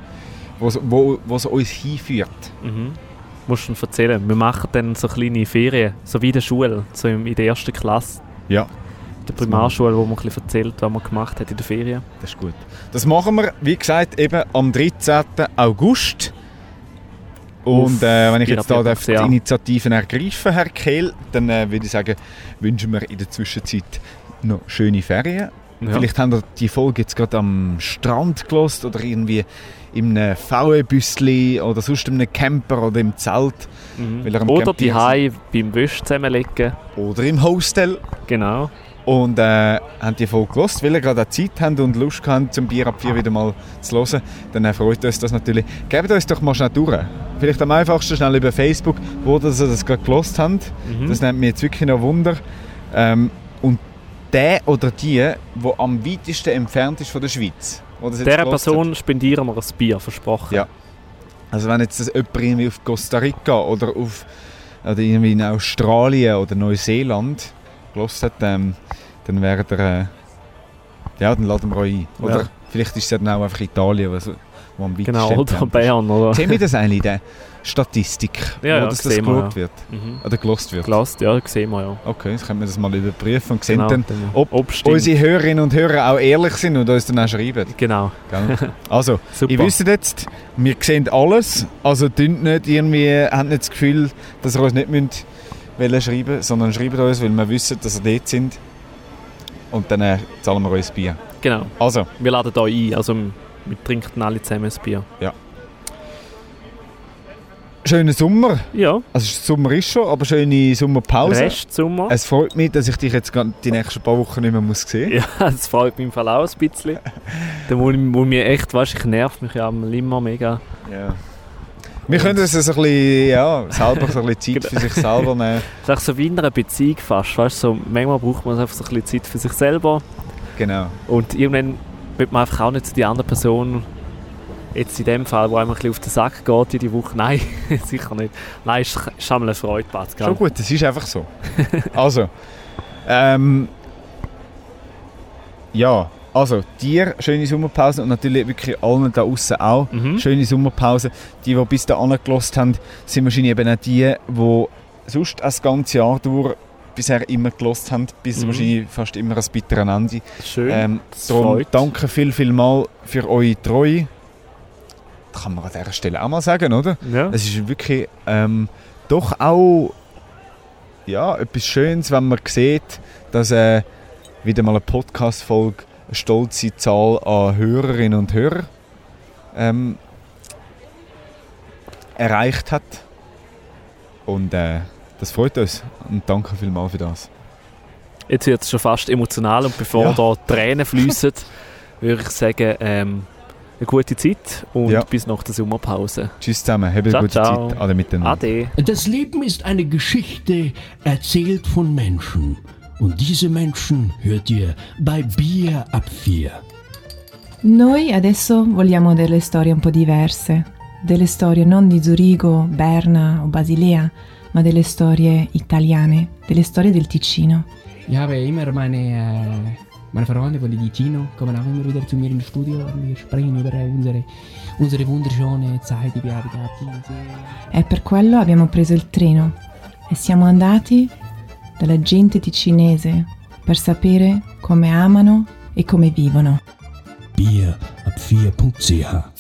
was, wo, was uns hinführt. Mhm. Musst du erzählen. Wir machen dann so kleine Ferien, so wie in der Schule, so in der ersten Klasse, Ja, in der Primarschule, wo man ein bisschen erzählt, was man gemacht hat in der Ferien. das ist gut. Das machen wir, wie gesagt, eben am 13. August. Und äh, wenn ich jetzt darf, die. Initiativen ergreifen, Herr Kehl, dann äh, würde ich sagen, wünschen wir in der Zwischenzeit noch schöne Ferien. Ja. Vielleicht haben ihr die Folge jetzt gerade am Strand gelost oder irgendwie in einem VW-Büsli oder sonst in einem Camper oder im Zelt Mhm. er Oder die Hai beim Wäsch zusammenlegen. oder im Hostel Genau. und äh, haben die Folge gelost, weil ihr gerade Zeit habt und Lust habt, zum Bier ab 4 wieder mal zu hören, dann äh, freut uns das natürlich. Gebt uns doch mal schnell durch. Vielleicht am einfachsten schnell über Facebook, wo ihr das gerade gelost habt. Mhm. Das nimmt mich jetzt wirklich noch Wunder. Ähm, und der oder die, wo am weitesten entfernt ist von der Schweiz. Dieser Person spendieren wir ein Bier, versprochen. Ja. Also wenn jetzt jemand irgendwie auf Costa Rica oder auf oder irgendwie in Australien oder Neuseeland gelost hat, ähm, dann wäre der äh, ja, dann laden wir euch ein. Oder Ja. vielleicht ist es dann auch einfach Italien, was, wo am weitesten Genau, oder. Bern, oder? Sehen wir das eigentlich der Statistik, Ja, wo ja, das, das wir, geschaut ja. wird? Mhm. Oder gelost wird? Gelost, ja, sehen wir ja. Okay, jetzt können wir das mal überprüfen und sehen Genau, dann, ob ob unsere Hörerinnen und Hörer auch ehrlich sind und uns dann auch schreiben. Genau? Also, ihr wisst jetzt, wir sehen alles, also dünnt nicht irgendwie, habt nicht das Gefühl, dass ihr uns nicht müsst wollen schreiben sondern schreibt uns, weil wir wissen, dass ihr dort sind. Und dann äh, zahlen wir uns das Bier. Genau, Also, wir laden euch ein, also wir trinken alle zusammen ein Bier. Schönen Sommer. Ja, Also Sommer ist schon, aber schöne Sommerpause. Rest Sommer. Es freut mich, dass ich dich jetzt die nächsten paar Wochen nicht mehr muss sehen Ja, das freut mich im Fall auch ein bisschen. Da muss, ich- muss mir echt, weißt, ich nerv mich ja immer mega. Ja. Wir können uns so ein bisschen, ja, selber so ein bisschen Zeit für sich selber nehmen. Das ist so wie in einer Beziehung fast, weißt, so, manchmal braucht man einfach so ein bisschen Zeit für sich selber Genau. und irgendwann wird man einfach auch nicht zu die andere Person, jetzt in dem Fall, wo einem ein bisschen auf den Sack geht jede Woche, nein, sicher nicht. Nein, ist, ist einmal eine Freude, Pascal. Schon gut, das ist einfach so. also, ähm, ja, also dir schöne Sommerpause und natürlich wirklich allen da außen auch Mhm. schöne Sommerpause. Die, die bis dahin gelost haben, sind wahrscheinlich eben auch die, die sonst das ganze Jahr durch bisher immer gelost haben, bis Mhm. wahrscheinlich fast immer ein bitteres Ende. Schön. Ähm, darum danke viel, viel mal für eure Treue. Das kann man an dieser Stelle auch mal sagen, oder? Ja. Es ist wirklich ähm, doch auch ja, etwas Schönes, wenn man sieht, dass äh, wieder mal eine Podcast-Folge eine stolze Zahl an Hörerinnen und Hörer ähm, erreicht hat. Und äh, das freut uns. Und danke vielmals für das. Jetzt wird es schon fast emotional und bevor Ja. da Tränen fließen, würde ich sagen, ähm, eine gute Zeit und Ja. bis nach der Sommerpause. Tschüss zusammen, habt eine Ciao, gute ciao. Zeit. Alle miteinander. Ade. Das Leben ist eine Geschichte erzählt von Menschen. Und diese Menschen hört ihr bei Bier ab 4. Noi adesso vogliamo delle storie un po' diverse, delle storie non di Zurigo, Berna o Basilea, ma delle storie italiane, delle storie del Ticino. Ich habe immer meine, äh, meine Freunde von Ticino kommen auch immer wieder zu mir ins Studio und wir sprechen über unsere, unsere wunderschöne Zeit, die wir haben gehabt. Die sehr- E per quello abbiamo preso il treno e siamo andati dalla gente ticinese per sapere come amano e come vivono. Bier ab 4.ch